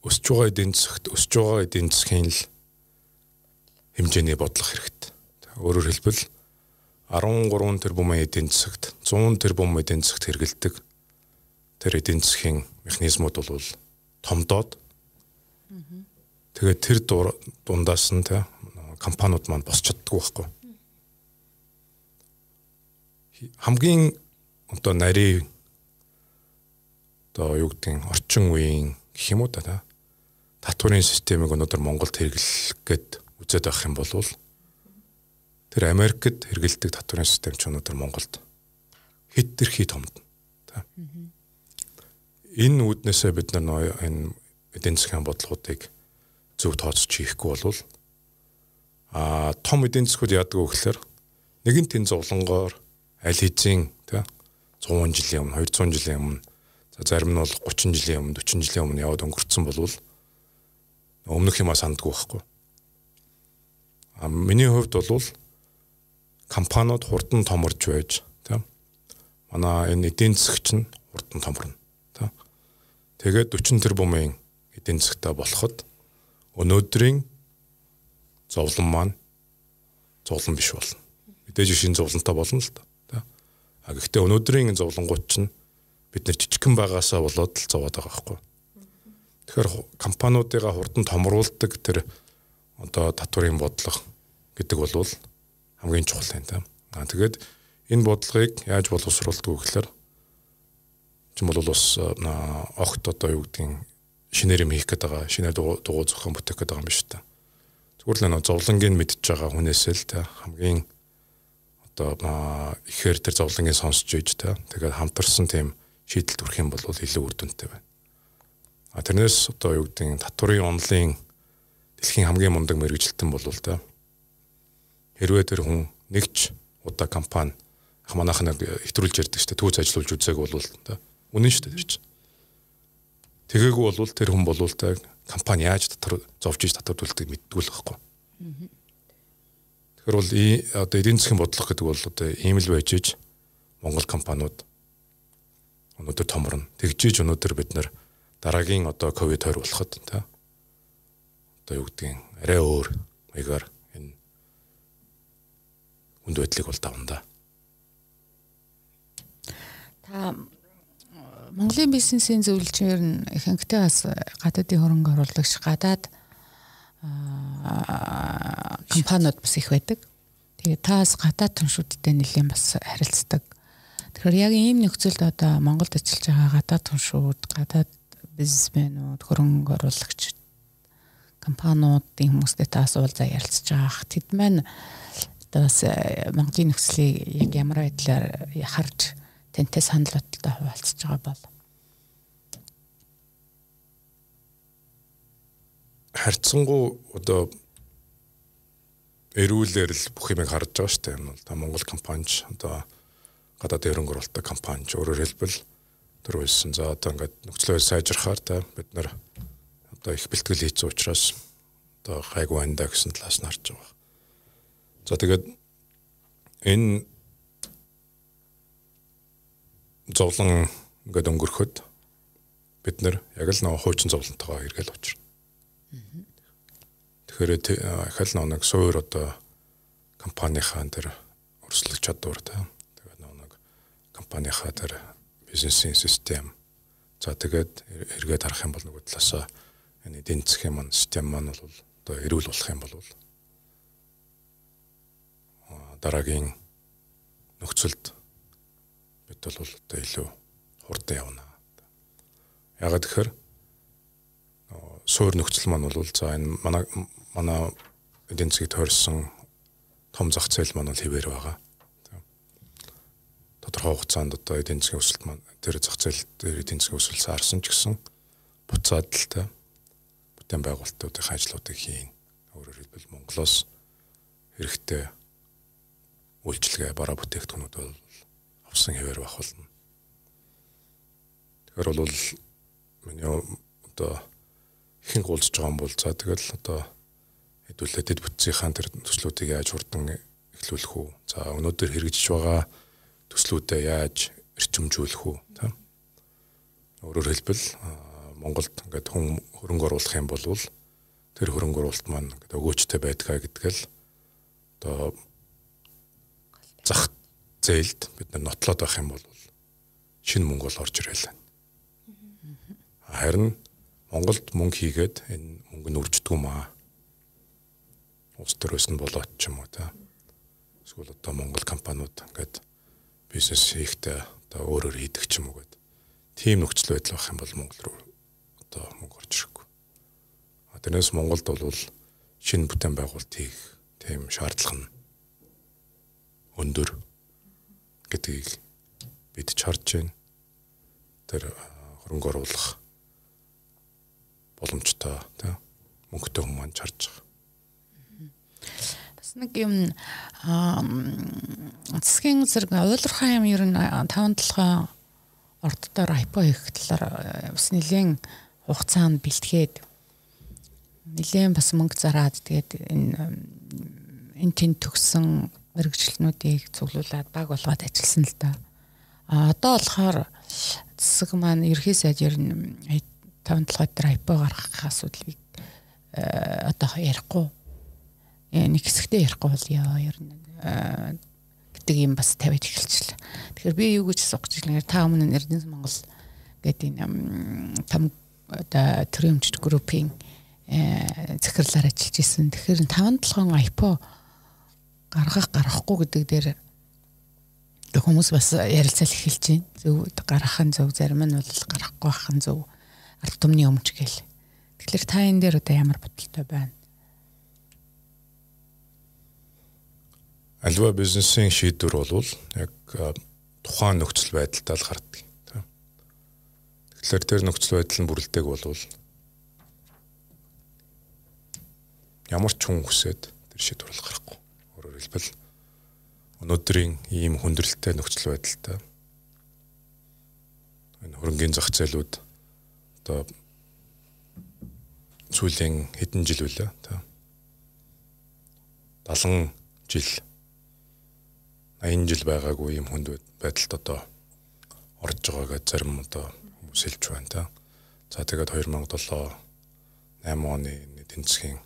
Өсөж байгаа эдийн засагт өсөж байгаа эдийн засгийн л хэмжээний бодлого хэрэгтэй. Өөрөөр хэлбэл 13 тэрбум эдийн засагт 100 тэрбум эдийн засагт хэрэгэлдэг тэр эдийн засгийн механизмууд бол томдоод тэгээд тэр дундаас нь тэ компаниуд маань босч чаддгүй байхгүй. Хамгийн одоо нарийн одоо юу гэдгийг орчин үеийн гэх юм уу та татварын системийг өнөөдөр Монголд хэрэглэх гээд үзээд авах юм бол тэр Америкт хэрэгэлдэг татварын систем ч өнөөдөр Монголд хэд тэрхий томд. Энэ үүднээсээ бид нар энэ эдийн засгийн бодлогуудыг зөв тооцож хийхгүй болвол а том эдийн засгууд яадаг вэ гэхээр нэгэн тэн зовлонгоор аль хэзээ тий 100 жилийн өмнө 200 жилийн өмнө за зарим нь бол 30 жилийн өмнө 40 жилийн өмнө яваад өнгөрцөн болвол өмнөх юмаа санддаг байхгүй. А миний хувьд бол компаниуд хурдан томорж байж тий манай энэ эдийн засаг чинь хурдан томорно тэгээд 40 тэрбумын эдийн засагтаа болоход өнөөдрийн зовлон маань зовлон биш болно. Мэдээж шинэ зовлонтой болно л да. А гэхдээ өнөөдрийн зовлонгууд чинь бид нар жижигхэн байгаасаа болоод л зовоод байгаа байхгүй. Тэгэхээр компаниудыгаа хурдан томруулдаг тэр одоо татврын бодлого гэдэг бол хамгийн чухал юм да. А тэгээд энэ бодлогыг яаж боловсруулдаг вэ гэхээр чинь бол бас огт одоо юу гэдгийг шинээр юм хийх гээд байгаа, шинээр дугуй зохион бүтээх гээд байгаа юм биш та. Зүгээр л нэг зовлонгийн мэдж байгаа хүнээсээ л та хамгийн одоо ихээр тэр зовлонгийн сонсч ийж та. Тэгээд хамтарсан тийм шийдэл төрөх юм бол илүү үр дүнтэй байна. А тэрнээс одоо юу гэдэг татврын онлын дэлхийн хамгийн мундаг мэрэгжилтэн бол та хэрвээ тэр хүн нэгч удаа компани ах манайх нэг хэтрүүлж ярьдаг шүү дээ түүц ажиллуулж үзээг бол та үнэн шүү дээ тэр чинь. Тэгээгүү бол тэр хүн бол та компани яаж татвар зовж иж татвар төлдөг мэддгүй л байхгүй. Тэгэхээр бол одоо эдийн засгийн бодлого гэдэг бол одоо ийм л байж иж Монгол компаниуд өнөөдөр томорно. Тэгжиж өнөөдөр бид нар дараагийн одоо ковид 20 болоход та одоо юу гэдгийг арай өөр маягаар энэ хүнд байдлыг бол давна да. Та Монголын бизнесийн зөвлөлчээр нь ихэнхдээ бас гадаадын хөрөнгө оруулагч гадаад компаниуд бас их байдаг. Тэгээ таас гадаад түншүүдтэй нэлээд бас харилцдаг. Тэгэхээр яг ийм нөхцөлд одоо Монголд ажиллаж байгаа гадаад түншүүд, гадаад бизнесмэнүүд, хөрөнгө оруулагч компаниудын хүмүүстэй таас уулзаа ярилцж байгаа. Тэд маань бас э, Монголын нөхцөлийг яг ямар байдлаар харж тэнтэй санал бодлоо хуваалцж байгаа бол харьцангуй одоо эрүүлэр л бүх юмыг харж байгаа шүү дээ. Энэ бол та Монгол компанич одоо гадаад хөрөнгө оруулалттай компанич өөрөөр хэлбэл тэр үйлсэн. За одоо ингээд нөхцөлөө сайжрахаар та бид нар одоо их бэлтгэл хийсэн учраас одоо гайгүй байна да гэсэн талаас нь харж байгаа. За тэгээд энэ зовлон ингээд өнгөрөхөд бид нар яг л нэг хуучин зовлонтойгоо эргэл очрно. Тэгэхээр их л нэг суур одоо компанийнхаа тэр өрсөлдөх чадвар та тэгээд нэг компанийнхаа тэр бизнесийн систем. За тэгээд эргээд харах юм бол нөгөө талаасаа энэ эдийн засгийн маань систем маань бол одоо эрүүл болох юм бол дараагийн нөхцөлд бид бол одоо илүү хурдан явна. Ягаад гэхээр суур нөхцөл маань бол за энэ манай манай эдийн засгийг тойрсон том зах зээл маань бол хэвээр байгаа тодорхой хугацаанд одоо эдийн засгийн өсөлт маань тэр зах зээл дээр эдийн засгийн өсөлт саарсан ч гэсэн буцаад л та бүтээн байгуулалтуудын ажлуудыг хийн. Өөрөөр хэлбэл Монголоос хэрэгтэй үйлчилгээ бараа бүтээгдэхүүнүүд бол авсан хэвээр байх болно. Тэгэхээр бол миний одоо ихэнх уулзж байгаа юм бол за тэгэл одоо хэдүүлээ дэд бүтцийнхаа тэр төслүүдийг яаж хурдан эхлүүлэх үү? За өнөөдөр хэрэгжиж байгаа төслүүдэд яаж эрчимжүүлэх үү тийм өөрөөр хэлбэл Монголд ингээд хүн хөрөнгө оруулах юм бол тэр хөрөнгө оруулалт маань ингээд өгөөчтэй байдгаа гэдгээл одоо зах зээлд бид нар нотлоод байх юм бол шинэ мөнгө бол орж ирэл. Харин Монголд мөнгө хийгээд энэ мөнгө нь үрждэггүй маа. Улс төрөөс нь болоод ч юм уу та. Эсвэл одоо Монгол компаниуд ингээд бизнес хийхдээ одоо өөрөөр хийдэг ч юм уу гэдэг. Тийм нөхцөл байдал байх юм бол Монгол руу одоо мөнгө орж ирэхгүй. Тэрнээс Монголд бол шинэ бүтээн байгуулалт хийх тийм шаардлага нь өндөр гэдгийг бид ч харж байна. Тэр хөрөнгө оруулах боломжтой тийм мөнгөтэй хүмүүс маань харж байгаа нэг юм засгийн зэрэг уйлрахаа юм ер нь 5 толгой орддоор айпо хийх талаар бас нэгэн хугацаанд бэлтгээд нэгэн бас мөнгө зараад тэгээд энэ энэ тэн төгсөн мэрэгчлэнүүдийг цуглуулад баг болгоод ажилласан л да. А одоо болохоор засаг маань ерхий сайд ер нь 5 толгой дээр айпо гаргах асуудлыг одоо ярихгүй нэг хэсэгтээ ярихгүй бол яа ер нь гэдэг юм бас тавиад эхэлчихлээ. Тэгэхээр би юу гэж асуух гэж байна. Та өмнө Эрдэнэс Монгол гэдэг энэ там оо төрийн өмчт группийн захирлаар ажиллаж исэн. Тэгэхээр 5 7 айпо гаргах гарахгүй гэдэг дээр хүмүүс бас ярилцал эхэлж байна. Зөв гаргах нь зөв зарим нь бол гарахгүй байх нь зөв ард түмний өмч гээл. Тэгэхээр та энэ дээр одоо ямар бодолтой байна? Альва бизнесийн шийдвэр бол яг тухайн нөхцөл байдалтай л гардаг. Тэгэхээр тэр нөхцөл байдал нь бүрэлдэхэг болвол ямар ч хүн хүсээд тэр шийдвэр гарахгүй. Хэлбэл өнөөдрийн ийм хүндрэлтэй нөхцөл байдалтай. Энэ хөрөнгөний зах зээлүүд одоо сүүлийн хэдэн жил үлээ? Та 70 жил. 80 жил байгаагүй юм хүнд байдалд одоо орж байгаагаа зарим одоо хүмүүс хэлж байна та. За тэгээд 2007 8 оны тэнцгийн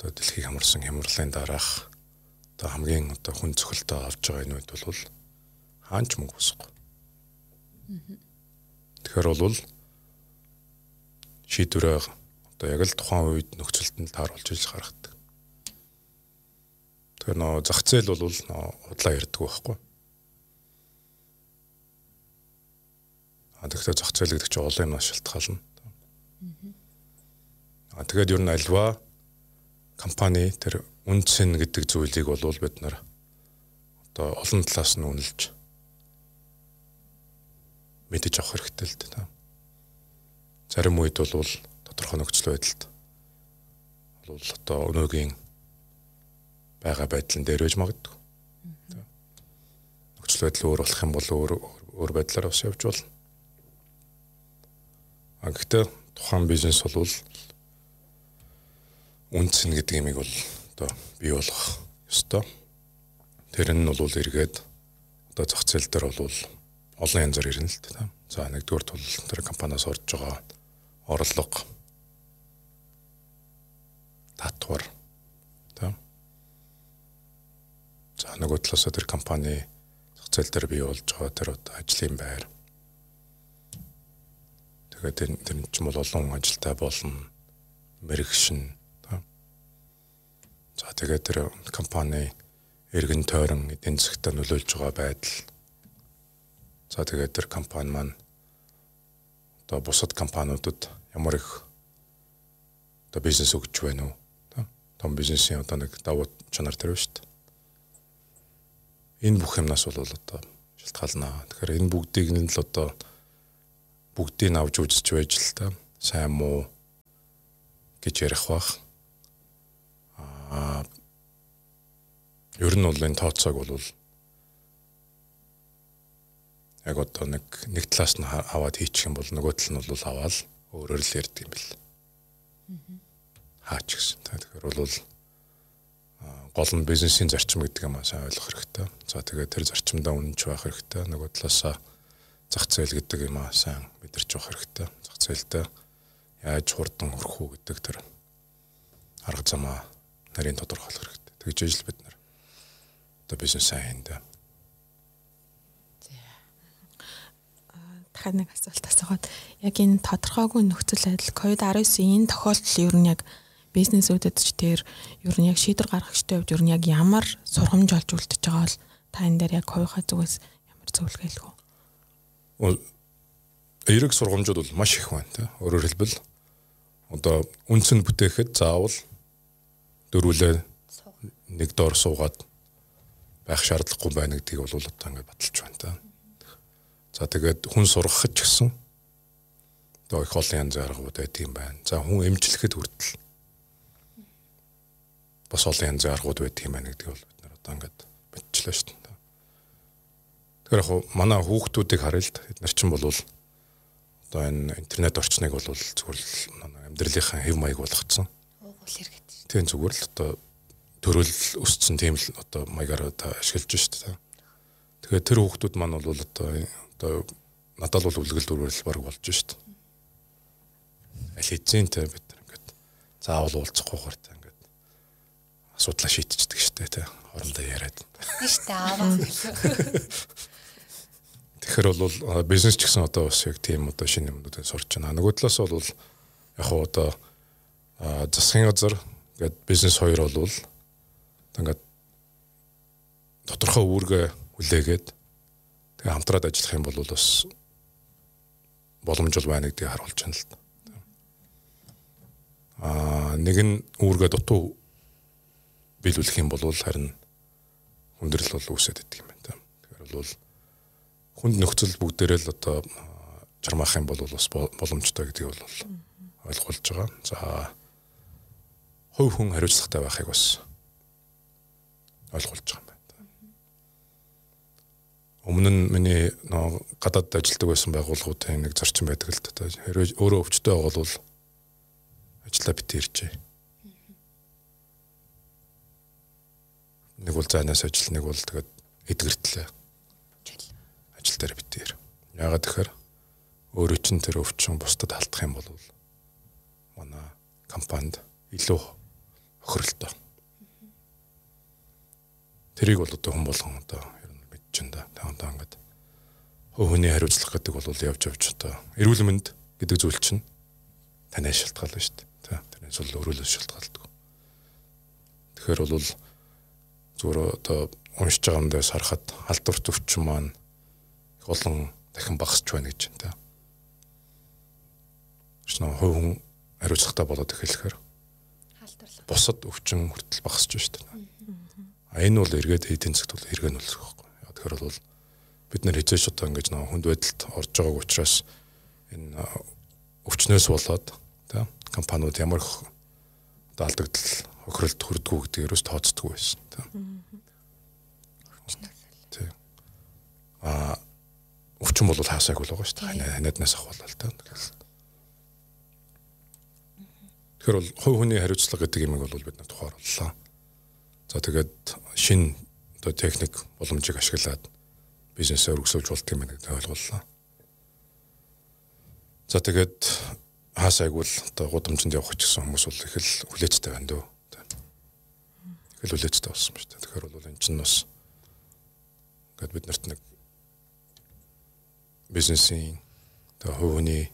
одоо дэлхийг хамарсан хямралын дараах одоо хамгийн одоо хүн цохилтой авч байгаа энэ үед бол хаанч мөнгө босхгүй. Тэгэхээр бол шийдвэрээ одоо яг л тухайн үед нөхцөлд нь тааруулж иж гаргадаг. Тэгэхээр нөө зах зээл бол нөө худлаа ярддаг байхгүй. А тэгэхээр зах зээл гэдэг чинь олон юмнаас шалтгаална. А тэгээд ер нь альва компани тэр үнцэн гэдэг зүйлийг бол бид нар одоо олон талаас нь үнэлж мэдэж авах хэрэгтэй л дээ. Зарим үед бол тодорхой нөхцөл байдалд бол одоо өнөөгийн байгаа байдлын дээр байж магадгүй. Нөхцөл байдал өөр болох юм бол өөр өөр байдлаар бас явж болно. А гэхдээ тухайн бизнес бол үнцэн гэдэг юмыг бол одоо бий болгох ёстой. Тэр нь бол эргээд одоо зах зээл дээр бол олон янзаар ирнэ л дээ. За нэгдүгээр тул тэр компаниас орж байгаа орлого татвар тийм. За нөгөө талаас тэр компани зах зээл дээр бий болж байгаа тэр одоо ажлын байр. Тэгээд тэр тэр ч юм бол олон ажилтай болно. Мэрэгшин За тэгээд тэр компани эргэн тойрон эдийн засгт нөлөөлж байгаа байдал. За тэгээд тэр компани маань одоо бусад компаниудад ямар их одоо бизнес өгч байна уу? Том бизнесийн одоо нэг давуу чанар тэр шүү дээ. Энэ бүх юмнаас бол одоо шалтгаална. Тэгэхээр энэ бүгдийг нь л одоо бүгдийг авч үзэж байж л та сайн муу гэж ярих бах Аа ер нь бол энэ тооцоог бол яг одоо нэг нэг талаас нь аваад хийчих юм бол нөгөө тал нь бол аваад өөрөөр л ярьдаг юм бэл. Хаач гэсэн. Тэгэхээр бол гол нь бизнесийн зарчим гэдэг юм аа сайн ойлгох хэрэгтэй. За тэгээд тэр зарчимдаа үнэнч байх хэрэгтэй. Нөгөө талаасаа зах зээл гэдэг юм аа сайн мэдэрч байх хэрэгтэй. Зах зээлдээ яаж хурдан хүрэх үү гэдэг тэр арга замаа нарийн тодорхойлох хэрэгтэй. Тэгж ажил бид нар одоо бизнес энэ. дахиад нэг асуулт асуугаад яг энэ тодорхойгүй нөхцөл байдал COVID-19 энэ тохиолдол ер нь яг бизнесүүдэд ч тэр ер нь яг шийдвэр гаргагчтай хувьд ер нь яг ямар сургамж олж үлдэж байгаа бол та энэ дээр яг хувийнхаа зүгээс ямар зөвлөгөө хэлэх вэ? Эрэг сургамжууд бол маш их байна тийм. Өөрөөр хэлбэл одоо үндсэнд бүтээхэд заавал дөрвөлээ нэг доор суугаад байх шаардлагагүй байна гэдгийг бол одоо ингээд баталж байна та. За тэгээд хүн сургахад ч гэсэн одоо их олон янз аргууд байдаг юм байна. За хүн эмчлэхэд хүртэл бас олон янз аргууд байдаг юм байна гэдгийг бол бид нар одоо ингээд мэдчихлээ шүү дээ. Тэгэхээр яг манай хүүхдүүдийг харъя л да. Эдгээр чинь бол одоо энэ интернет орчныг бол зүгээр л амьдралынхаа хэв маяг болгоцсон. Уугуул хэрэг Тийм зүгээр л одоо төрөл өссөн тийм л одоо маягаар одоо ашиглаж шүү дээ. Тэгэхээр тэр хүүхдүүд маань бол одоо одоо надад бол үлгэл дөрвөл баг болж шүү дээ. Аль хэзээ тэ бид нар ингээд заавал уулзахгүй гартай ингээд асуудлаа шийдчихдэг штэ тий. Хоорондоо яриад. Тийш үү аваа. Тэгэхээр бол бизнес ч гэсэн одоо бас яг тийм одоо шинэ юмнуудыг сурч байна. Нөгөө талаас бол яг одоо засгийн газар гээд бизнес хоёр бол ингээд тодорхой үүргээ хүлээгээд тэгээ хамтраад ажиллах юм бол бас боломжтой байна гэдгийг харуулж байна л да. Аа нэг нь үүргээ дутуу биелүүлэх юм бол харин хүндрэл бол үүсээд идэг юм байна. Тэгэхээр бол хүнд нөхцөл бүгдээрээ л одоо чармаах юм бол бас боломжтой гэдгийг бол ойлгуулж байгаа. За хувь хүн хариуцлагатай байхыг бас ойлгуулж байгаа юм байна. Өмнө нь миний нөө гадаад ажилладаг байсан байгууллагуудын нэг зарчим байдаг л да. Хэрвээ өөрөө өвчтөй байгаа бол ажиллаа битээ иржээ. Нэг бол заанаас ажил, нэг бол тэгээд эдгэртлээ. Ажил дээр битээ ир. Ягаад тэгэхээр өөрөө чинь тэр өвчин бусдад алдах юм бол манай компанид илүү хохиролтой. Тэрийг бол одоо хүн болгон одоо ер нь мэдчихэн да. Та одоо ингээд хөө хүний хариуцлага гэдэг бол явж явж одоо эрүүл мэнд гэдэг зүйл чинь танай шалтгаална шүү дээ. Тэ тэрнээс бол өрөөлөс шалтгаалдаг. Тэгэхээр бол зүгээр одоо уншиж байгаа юм дээс харахад халдварт өвчин маань их олон дахин багасч байна гэж байна. Шинэ хувь хүн хариуцлагатай болоод эхлэхээр бусад өвчин хүртэл багасч байна шүү дээ. А энэ бол эргээд эдийн засгт бол эргэн үлсэх байхгүй. Тэгэхээр бол бид нар хизээч одоо ингэж нэг хүнд байдалд орж байгааг учраас энэ өвчнөөс болоод тий компаниуд ямар одоо алдагдал хохиролт хүрдгүү гэдэг ерөөс тооцдгүй байсан тий. Тий. А өвчин бол хаасаагүй л байгаа шүү дээ. Ханаднаас ахвал тий. Тэгэхээр бол хувь хүний хариуцлага гэдэг юм бол бид нар тухайрлаа. За тэгээд шин одоо техник боломжийг ашиглаад бизнесээ өргөсүүлж болдго юм гэдэг ойлголоо. За тэгээд хаасайг бол одоо гудамжинд явах гэсэн хүмүүс бол их л хүлээцтэй байна дөө. Их л хүлээцтэй болсон шүү дээ. Тэгэхээр бол эн чинь бас ингээд бид нарт нэг бизнесийн одоо хувийн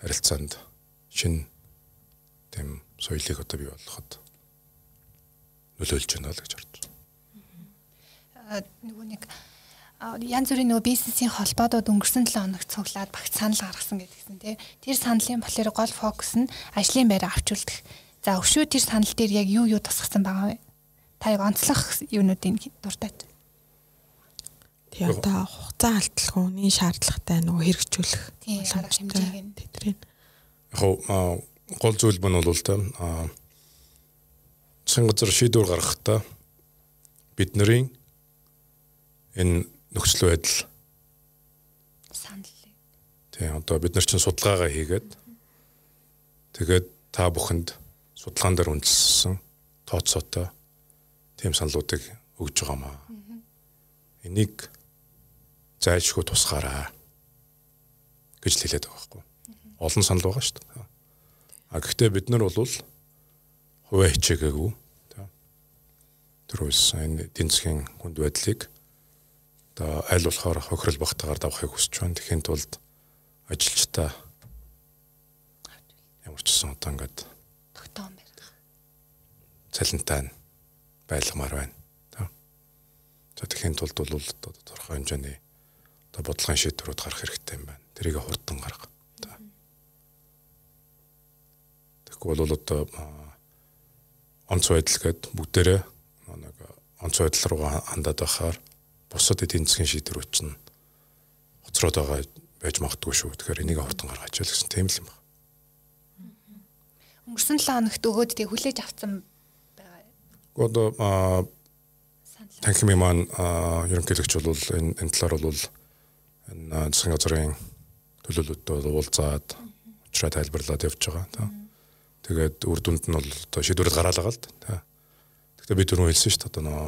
харилцаанд шин тийм соёлыг одоо бий болгоход нөлөөлж байна л гэж харж байна. Нөгөө нэг янз бүрийн нөгөө бизнесийн холбоодод өнгөрсөн 7 хоногт цуглаад багц санал гаргасан гэдгийгсэн тий. Тэр саналын болохоор гол фокус нь ажлын байраа авчулдаг. За өвшөө тэр санал дээр яг юу юу тусгасан байгаа вэ? Та яг онцлох юунуудыг дуртаад. Тий одоо хугацаа алтлахууны шаардлагатай нөгөө хэрэгжүүлэх боломжтой тэдрийн. Яг гол зүйл нь бол та засгийн газар шийдвэр гаргахдаа бидний энэ нөхцөл байдал санал. Тийм одоо бид нар чинь судалгаагаа хийгээд тэгээд та бүхэнд судалгаан дээр үндэслсэн тооцоотой тийм саналуудыг өгж байгаамаа. Энийг зайлшгүй тусгаараа гэж хэлээд байгаа байхгүй. Олон санал байгаа шүү дээ. А гэхдээ бид нар бол хувиа хичээгээгүй. Тэрөөс энэ тэнцгийн хүнд байдлыг одоо аль болохоор хохирол багтаагаар давахыг хүсэж байна. Тэхийн тулд ажилчдаа ямар ч сан одоо ингээд тогтоон барих. цалинтай байлгамаар байна. За тэхийн тулд бол одоо тодорхой хэмжээний одоо бодлогын шийдвэрүүд гарах хэрэгтэй юм байна. Тэрийг хурдан гарга. Тэгэхгүй бол одоо онц байдал гээд бүгдээрээ нэг онц байдал руу хандаад байхаар бусад эдийн засгийн шийдвэрүүд чинь хоцроод байгаа байж магадгүй шүү. Тэгэхээр энийг хурдан гаргаж ял гэсэн тийм л юм байна. Өнгөрсөн 7 хоногт өгөөд тэг хүлээж авсан байгаа. Одоо танхимын маань ерөнхийлөгч бол энэ энэ талаар бол энэ засгийн газрын төлөөлөлтөд уулзаад учраа тайлбарлаад явж байгаа. Тэгээд үр дүнд нь бол одоо шийдвэрэл гараалаа л да. Гэхдээ би түрүү хэлсэн шүү дээ одоо нөө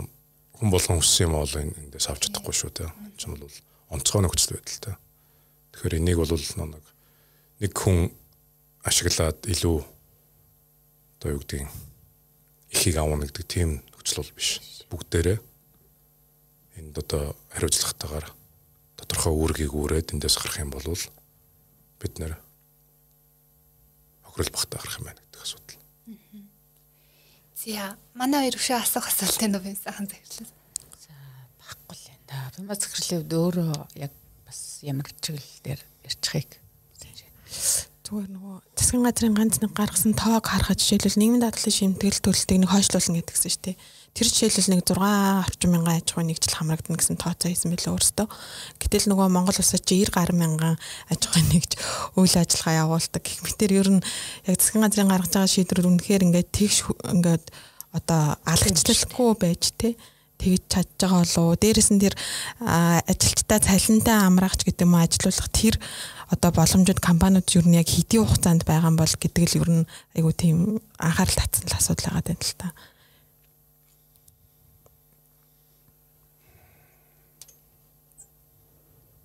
хүн болгон хүссэн юм бол эндээс авч чадахгүй шүү дээ. Чинь бол онцгой нөхцөл байдал та. Тэгэхээр энийг бол нэг нэг хүн ашиглаад илүү одоо юу гэдгийг ихийг авна гэдэг тийм нөхцөл бол биш. Бүгдээрээ энд одоо хариуцлагатайгаар тодорхой үүргийг үүрээд эндээс гарах юм бол бид нэр хохирол багтаа гарах юм байна гэдэг. За манай хоёр өшөө асуух асуултын нөө бимсахан зөвлөсөн. За баггүй л энэ. Да бимаа захирлын өөрөө яг бас ямар чиглэлээр ярьчихыг зүгээр нөгөө засгийн газрын ганц нэг гаргасан тоог харахад жишээлбэл нийгмийн дадлын шимтгэл төлөлтийг нэг хойшлуулна гэдгсэн шүү дээ. Тэр жишээлбэл нэг 6 орчим мянган аж ахуйн нэгжил хамрагдана гэсэн тооцоо хийсэн байлээ өөртөө. Гэтэл нөгөө Монгол улсад 90 гаруй мянган аж ахуйн нэгж үйл ажиллагаа явуулдаг. Гэх мэтэр ер нь яг засгийн газрын гаргаж байгаа шийдвэр үнэхээр ингээд тэгш ингээд одоо алагчлалгүй байж тээ тэгж чадж байгаа болов. Дээрээс нь тэр ажилчдаа цалинтай амраач гэдэг юм ажилуулах тэр одоо боломжууд компаниуд ер нь яг хэдийн хугацаанд байгаа юм бол гэдэг л ер нь айгу тийм анхаарал татсан л асуудал байгаа юм л та.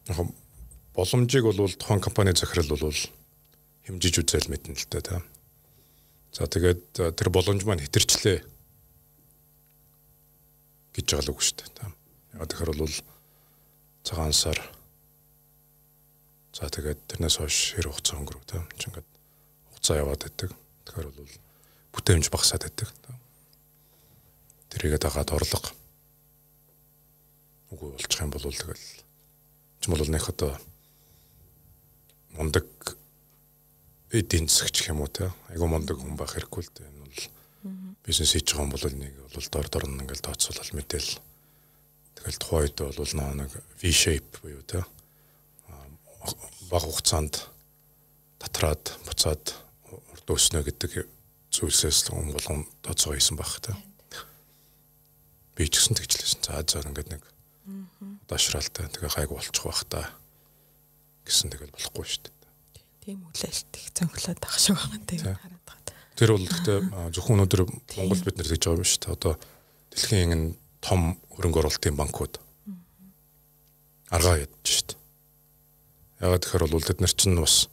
Яг боломжийг бол тухайн компани захирал бол хэмжиж үзэл мэднэ л та тийм. За тэгээд тэр боломж маань хэтэрчлээ гэж байгаа л үгүй шүү дээ. Тийм. Яг тэгэхээр бол цагаан сар За тэгээд тэрнээс хойш хэр хугацаа өнгөрөв тийм ч ингээд хугацаа яваад байдаг. Тэгэхээр бол бүтээмж багасаад байдаг. Тэрийгээ дагаад орлого үгүй болчих юм бол тэгэл ч юм бол нэг одоо мундаг эдийн засагч юм уу те? Айгу мундаг хүн байх хэрэггүй л дээ. Энэ бол бизнес хийж байгаа юм бол нэг бол дор дор нь ингээл тооцоолол мэдээл. Тэгэл тухайд бол нэг V shape буюу те? Бага хугацаанд татраад буцаад урд өснө гэдэг зүйлсээс л болгон тооцоо хийсэн байх та. Би ч гэсэн тэгжлээсэн. За за ингээд нэг дашралтай тэгээ гайг болчих байх та гэсэн тэгэл болохгүй шүү дээ. Тийм үлээлт их цонхлоод ах шиг байгаа тийм хараад байгаа. Тэр бол гэхдээ зөвхөн өнөөдөр Монгол бид нэр гэж байгаа юм шүү дээ. Одоо дэлхийн энэ том хөрөнгө оруулалтын банкуд аргаа ядж шүү дээ Ягаад тэгэхээр бол тэд нар чинь бас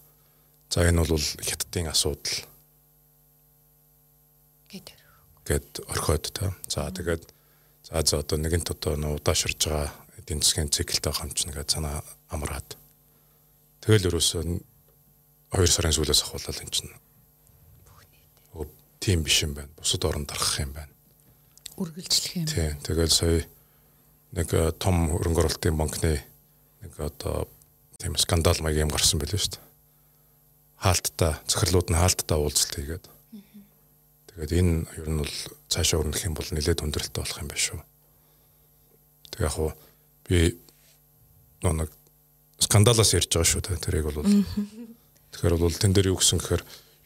за энэ бол хятадын асуудал гэд орхиод та. За тэгээд за за одоо нэгэнт одоо удаашрж байгаа эдийн засгийн циклтэй хамч нэгэ цанаа амраад тэгэл ерөөсөө 2 сарын сүүлээс ахуулаад эн чинь тийм биш юм байна. Бусад орнд дарах юм байна. Үргэлжлэх юм. Тийм. Тэгэл сая нэг э, том хөрөнгө оруулалтын банкны нэг одоо тийм скандал маяг юм гарсан байлээ шүү дээ. Хаалттай захирлууд нь хаалттай уулзалт хийгээд. Тэгээд энэ ер нь бол цаашаа өрнөх юм бол нэлээд хүндрэлтэй болох юм байна шүү. Тэг яг уу би нэг скандалаас ярьж байгаа шүү дээ. Тэрийг бол тэгэхээр бол тэн дээр юу гэсэн гэхээр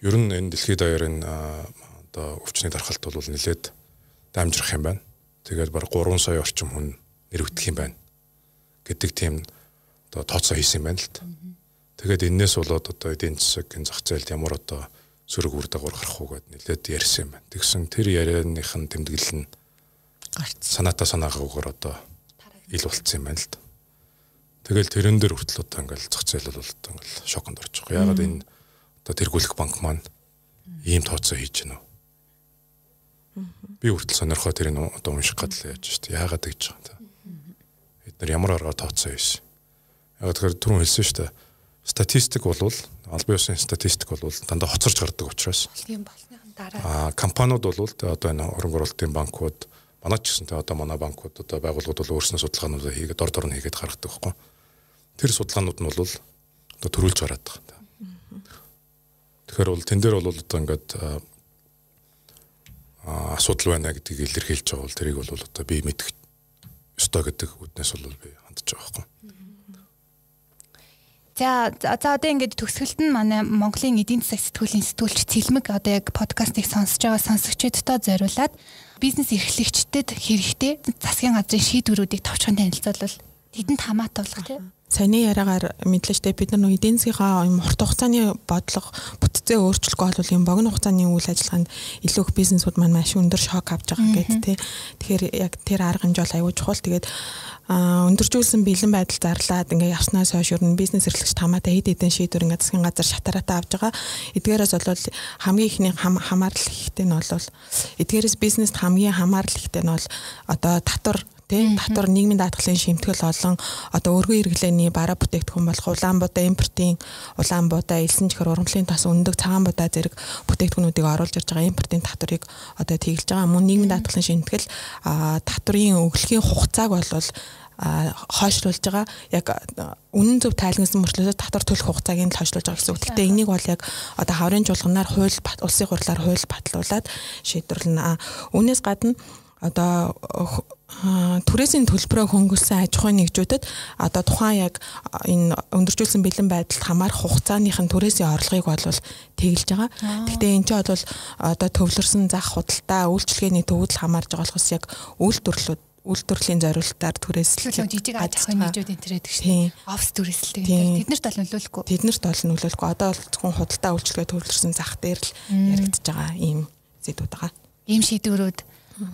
ер нь энэ дэлхийд даяарын одоо өвчний дархалт бол нэлээд дамжрах юм байна. Тэгээд баг 3 сая орчим хүн нэрвэгдэх юм байна гэдэг тийм одоо тооцоо хийсэн юм байна л та. Тэгээд энээс болоод одоо эдийн засгийн зах зээлд ямар одоо сөрөг үр дагавар гарах уу гэд нэлээд ярьсан юм байна. Тэгсэн тэр ярианыхын тэмдэглэл нь гарц санаатаа санаагаагаар одоо ил болцсон юм байна л та. Тэгэл тэрэн дээр хүртэл одоо ингээл зах зээл бол одоо ингээл шоконд орж байгаа. Ягаад энэ одоо тэргүүлэх банк маань ийм тооцоо хийж гинэ үү? Би хүртэл сонирхоо тэрийг одоо унших гадал яаж шүү дээ. Яагаад гэж байгаа юм. Бид нар ямар аргаар тооцоо хийсэн Яг тэгэхээр түрүүн хэлсэн шүү дээ. Статистик бол албан ёсны статистик бол дандаа хоцорж гардаг учраас. Тийм болсныхан дараа. Аа компаниуд бол одоо энэ хөрөнгө оруулалтын банкуд манай ч гэсэн тэ одоо манай банкуд одоо байгууллагууд бол өөрснөө судалгаануудаа хийгээд дор дор нь хийгээд гаргадаг байхгүй. Тэр судалгаанууд нь бол одоо төрүүлж гараад байгаа. Тэгэхээр бол тэн дээр бол одоо ингээд асуудал байна гэдгийг илэрхийлж байгаа бол тэрийг бол одоо би мэдэх ёстой гэдэг үднээс бол би хандж байгаа байхгүй. За за одоо ингээд төгсгөлт нь манай Монголын эдийн засаг сэтгүүлийн сэтгүүлч Цэлмэг одоо яг подкастыг сонсож байгаа сонсогчдод зориулаад бизнес эрхлэгчдэд хэрэгтэй засгийн газрын шийдвэрүүдийг товчхон танилцуулбал тэдэнд хамаатай болгох тийм. Саяны яриагаар мэдлээ штэ бид нар эдийн засгийнхаа юм урт хугацааны бодлого бүтцээ өөрчлөхгүй бол юм богино хугацааны үйл ажиллагаанд илүү их бизнесүүд маань маш өндөр шок авч байгаа гэдэг тий. Тэгэхээр яг тэр арга хэмжээ бол аюул чухал. Тэгээд өндөржүүлсэн бэлэн байдал зарлаад ингээ явснаас хойш ер нь бизнес эрхлэгч тамаатай хэд хэдэн шийдвэр ингээ засгийн газар шатараатай авж байгаа. Эдгээрээс бол хамгийн ихний хамаарал ихтэй нь бол эдгээрээс бизнест хамгийн хамаарал ихтэй нь бол одоо татвар тий? Татвар нийгмийн даатгалын шимтгэл олон одоо өргөн хэрэглээний бараа бүтээгдэхүүн болох улаан будаа импортын улаан будаа элсэн чихэр ургамлын тас өндөг цагаан будаа зэрэг бүтээгдэхүүнүүдийг оруулж ирж байгаа импортын татварыг одоо тэгэлж байгаа. Мөн нийгмийн даатгалын шимтгэл татврын өглөгийн хугацааг болвол хойшлуулж байгаа. Яг үнэн зөв тайлгнасан мөрчлөөс татвар төлөх хугацааг нь хойшлуулж байгаа гэсэн үг. Гэхдээ энийг бол яг одоо хаврын чуулганаар хууль улсын хурлаар хууль батлуулаад шийдвэрлэнэ. Үүнээс гадна одоо түрээсийн төлбөрөө хөнгөлсөн аж ахуйн нэгжүүдэд одоо тухайн яг энэ өндөржүүлсэн бэлэн байдалд хамаарах хугацааных нь түрээсийн орлогыг бол тэгэлж байгаа. Гэхдээ энэ ч бол одоо төвлөрсөн зах худалдаа үйлчлэгээний төвөдөл хамаарж байгаа болохоос яг үйлдвэрлэлүүд үйлдвэрлэлийн зорилтоор түрээслэх жижиг аж ахуйн нэгжүүд энэ төрөйдөг шүү. Офс түрээслэлтэй. Тэднэрт бол нөлөөлөхгүй. Тэднэрт бол нөлөөлөхгүй. Одоо бол зөвхөн худалдаа үйлчлэгээ төвлөрсөн зах дээр л яригдж байгаа ийм зэдүүд байгаа. Ийм шийдвэрүүд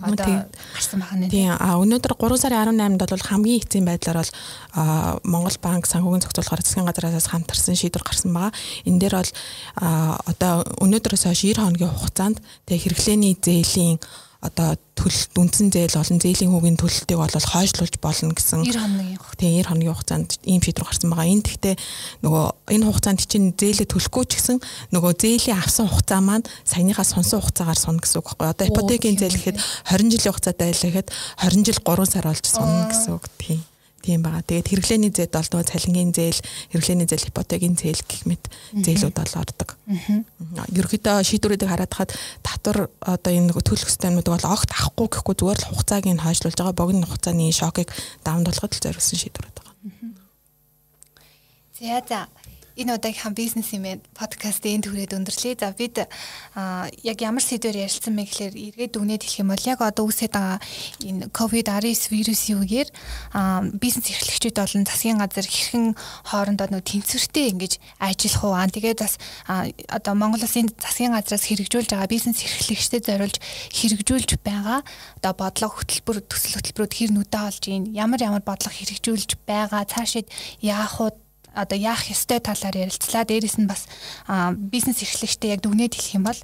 одоо гарсан байна. Тийм. А өнөөдөр 3 сарын 18-нд бол хамгийн эцсийн байдлаар бол Монгол банк санхүүгийн зохицуулахаар засгийн газраас хамтарсан шийдвэр гарсан байгаа. Энэ дээр бол одоо өнөөдрөөс хойш 90 хоногийн хугацаанд тэг хэрэглээний зээлийн одоо төлөлт үндсэн зээл болон зээлийн хүүгийн төлөлтийг бол хойшлуулж болно гэсэн 90 хоногийн хугацаанд тийм 90 хоногийн хугацаанд ийм шийдвэр гарсан байгаа. Энэ тэгтээ нөгөө энэ хугацаанд чинь зээлээ төлөхгүй ч гэсэн нөгөө зээлийн авсан хугацаа маань саяныхаа сонсон хугацаагаар сунна гэсэн үг байхгүй. Одоо ипотекийн зээл гэхэд 20 жилийн хугацаатай байлаа гэхэд 20 жил 3 сар болж сунна гэсэн үг. Тийм тийм байгаа. Тэгээд хэрэглээний зэд бол нөгөө цалингийн зээл, хэрэглээний зээл, ипотекийн зээл гэх мэт зээлүүд бол ордог. Ерөнхийдөө шийдвэрүүдийг хараад хаад татвар одоо энэ төлөх системүүд бол огт авахгүй гэхгүй зүгээр л хугацааг нь хойшлуулж байгаа богино хугацааны шокыг давамд болгоход л зориулсан шийдвэрүүд байгаа. За за энэ удаагийнхаа бизнес юм подкастын түрээд өндөрлөе. За бид яг ямар сэдвээр ярилцсан бэ гэхээр эргээд дүгнээд хэлэх юм бол яг одоо үсээд байгаа энэ COVID-19 вирусын үеэр бизнес эрхлэгчид болон засгийн газар хэрхэн хоорондоо нөө тэнцвэртэй ингэж ажиллах уу. Тэгээд бас одоо Монгол Улсын засгийн газраас хэрэгжүүлж байгаа бизнес эрхлэгчдэд зориулж хэрэгжүүлж байгаа одоо бодлого хөтөлбөр төсөл хөтөлбөрүүд хэр нүдэ олж ийн ямар ямар бодлого хэрэгжүүлж байгаа цаашид яах уу одоо яах ёстой талаар ярилцлаа. Дээрээс нь бас бизнес эрхлэгчтэй яг дүгнээд хэлэх юм бол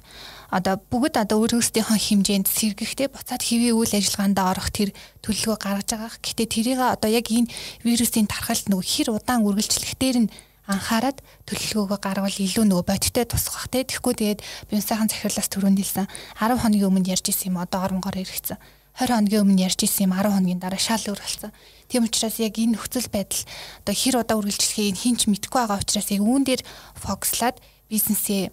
одоо бүгд одоо өөрөөсдийнхөө хэмжээнд сэргэхтэй буцаад хэвийн үйл ажиллагаанд орох тэр төлөвлөгөө гаргаж байгаа. Гэхдээ тэрийг одоо яг энэ вирусын тархалт нөгөө хэр удаан үргэлжлэхтэр нь анхаарад төлөвлөгөөгөө гаргавал илүү нөгөө бодиттой тусгах те. Тэгэхгүй тэгээд би сайхан захирлаас түрүүнд хэлсэн 10 хоногийн өмнө ярьж исэн юм одоо оронгоор иргэцэн. 20 хоногийн өмнө ярьж исэн юм 10 хоногийн дараа шал өөр болсон. Тийм учраас яг энэ нөхцөл байдал одоо хэр удаа үргэлжлэхийг хинч мэдэхгүй байгаа учраас яг үүн дээр фокуслаад бизнесээ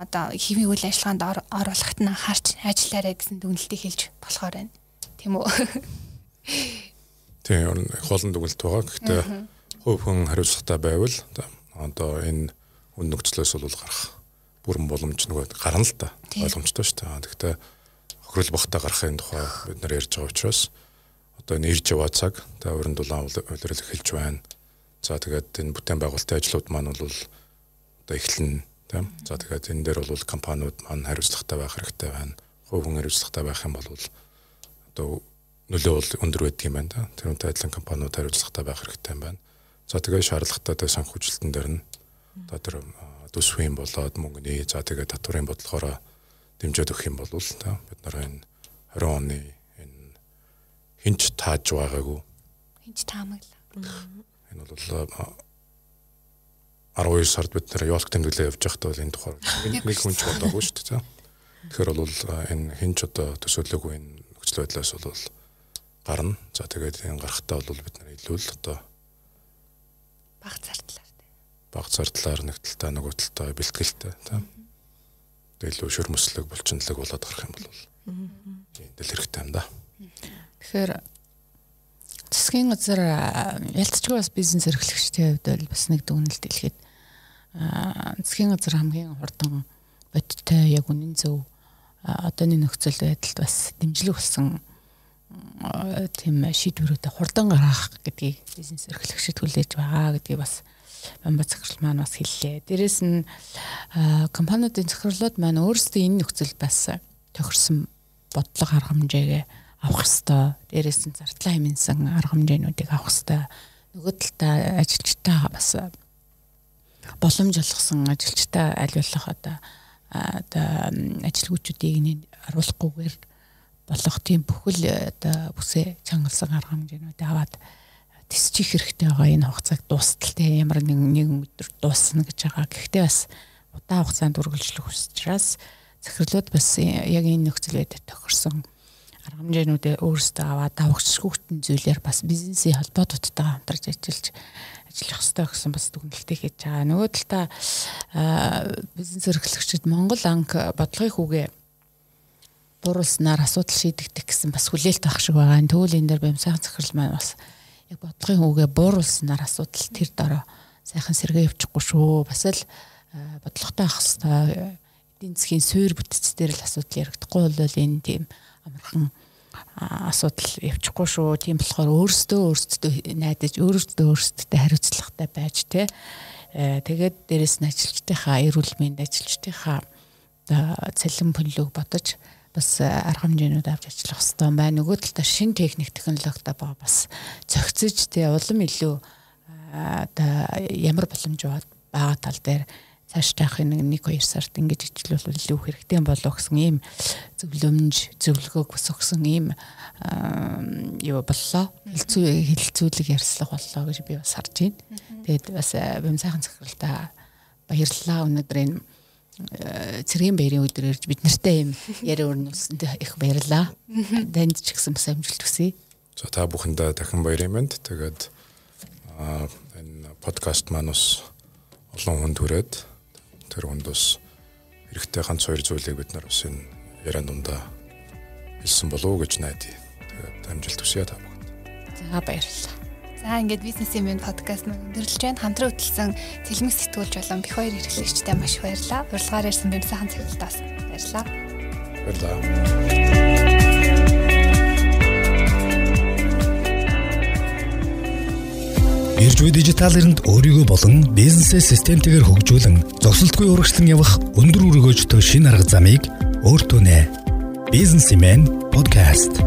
одоо хэвийн үйл ажиллагаанд оруулахад нь анхаарч ажиллаарай гэсэн дүгнэлтийг хэлж болохоор байна. Тийм үү? Тийм холон дүгнэлт байгаа. Гэхдээ хувь хүн хариуцлагатай байвал одоо энэ үн нөхцлөөс бол гарах бүрэн боломж нөгөө гарна л та ойлгомжтой шүү дээ. Гэхдээ хөрөл багтаа гарахын тухай бид нар ярьж байгаа учраас одоо энэ ирж яваа цаг та өрн дулаан улирал эхэлж байна. За тэгээд энэ бүтээн байгуулалтын ажлууд маань бол одоо эхлэн тийм. За тэгээд энэ дээр бол компаниуд маань хариуцлагатай байх хэрэгтэй байна. Хувь хүн хариуцлагатай байх юм бол одоо нөлөө бол өндөр байдаг юм байна да. Тэр үнтэй адилхан компаниуд хариуцлагатай байх хэрэгтэй юм байна. За тэгээд шаардлагатай санхүүжилтэн дээр нь одоо тэр төсвийн болоод мөнгөний за тэгээд татварын бодлогоороо дэмжиж өгөх юм бол та бид нар энэ 20 оны хинч тааж байгаагүй. Хинч таамаглаа. Энэ бол 12 сард бид нэр ёолк тэмдэглээ явж байхдаа бол энэ тухай нэг хүн ч бодоогүй шүү дээ. Тэгэхээр бол энэ хинч одоо төсөөлөөгүй энэ нөхцөл байдлаас бол гарна. За тэгээд энэ гарахтаа бол бид нар илүү л одоо баг зардлаар тий. Баг зардлаар нэг талтай нөгөө талтай бэлтгэлтэй тий илүү шөрмөслөг булчинлаг болоод гарах юм бол тийм дэл хэрэгтэй юм да. Тэгэхээр засгийн газар ялцчгүй бас бизнес эрхлэгчдийн хувьд бол бас нэг дүгнэлт хэлэхэд засгийн газар хамгийн хурдан бодиттой яг үнэн зөв одооны нөхцөл байдалд бас дэмжлэг болсон тийм шийдвэрүүдэд хурдан гаргах гэдгийг бизнес эрхлэгчид хүлээж байгаа гэдгийг бас Бамбат захирал маань бас хэллээ. Дээрэс нь компаниудын захирлууд маань өөрсдөө энэ нөхцөл бас тохирсон бодлого арга хэмжээгээ авах хэвээр дээрээс нь зардлаа хэмнсэн арга хэмжээнүүдийг авах хэвээр нөгөө талдаа ажилчтай бас боломж олгосон ажилчтай болох одоо одоо ажилгүйчүүдийг нэг аруулахгүйгээр болох тийм бүхэл одоо бүсээ чангалсан арга хэмжээнүүд аваад тисчих хэрэгтэй байгаа энэ хугацааг дуустал те. Ямар нэгэн нэг өдөр дуусна гэж байгаа. Гэхдээ бас удаан хугацаанд үргэлжлэх учраас захирлууд бас яг энэ нөхцөл байдалд тохирсон арга хэмжээнүүдээ өөрсдөө аваад давагчшгүйтэн зүйлээр бас бизнесийн холбоотуудтайгаа хамтарч ажиллаж ажиллах хэрэгтэй гэсэн бас дүгнэлтээ хийж байгаа. Нөгөө талдаа бизнес эрхлэгчид Монгол анх бодлогын хүүгээ буруулснаар асуудал шийдэгдэх гэсэн бас хүлээлт авах шиг байгаа. Тэгвэл энэ дээр бямсахан захирал маань бас яг бодлогын хүүгээ бууруулснаар асуудал тэр дараа сайхан сэргээ явчихгүй шүү. Бас л бодлоготой ах хэвээр эдийн засгийн суурь бүтц дээр л асуудал яригдахгүй бол энэ тийм амархан асуудал явчихгүй шүү. Тийм болохоор өөрсдөө өөрсдөө найдаж өөрсдөө өөрсдөө хариуцлагатай байж тэ э, тэгээд дээрэс нь ажилчдынхаа эрүүл мэнд ажилчдынхаа цалин пүнлөг бодож бас арга хэмжээнүүд авч ажиллах хэрэгтэй байна. Нөгөө талдаа шин техник технологитой баа бас зохицож тэ улам илүү оо ямар боломж байгаа тал дээр цааш таах нэг 2 сард ингэж ижилүүл илүү хэрэгтэй болов гэсэн ийм зөвлөмж зөвлөгөөг бас өгсөн ийм юу боллоо. Хилцүү хилцүүлэг ярьслах боллоо гэж би бас харж байна. Тэгээд бас э, бим сайхан захиралтай баярлалаа өнөөдөр энэ цэргийн баярын өдөр ирж бид нартай юм яриа өрнүүлсэнд их баярлаа. Танд ч гэсэн бас амжилт хүсье. За та бүхэндээ дахин баярын мэнд. Тэгээд энэ подкаст маань бас олон хүнд хүрээд тэр хүнд бас эрэхтэй ганц хоёр зүйлийг бид нар бас энэ яриа дундаа хэлсэн болов уу гэж найдаа. Тэгээд амжилт хүсье та бүхэнд. За баярлалаа. За ингээд бизнесийн минь подкаст нь өндөрлөж байна. Хамтран хөтлсөн цэлмэг сэтгүүлч болон бих хоёр хэрэглэгчтэй маш их баярлалаа. Урилгаар ирсэн бим сайхан цэглэлтаас баярлалаа. Баярлалаа. Иржүү дижитал эринд өөрийгөө болон бизнесээ системтэйгээр хөгжүүлэн зогсолтгүй урагшлан явах өндөр өргөөжтэй шин арга замыг өөртөө нэ. Бизнесмен подкаст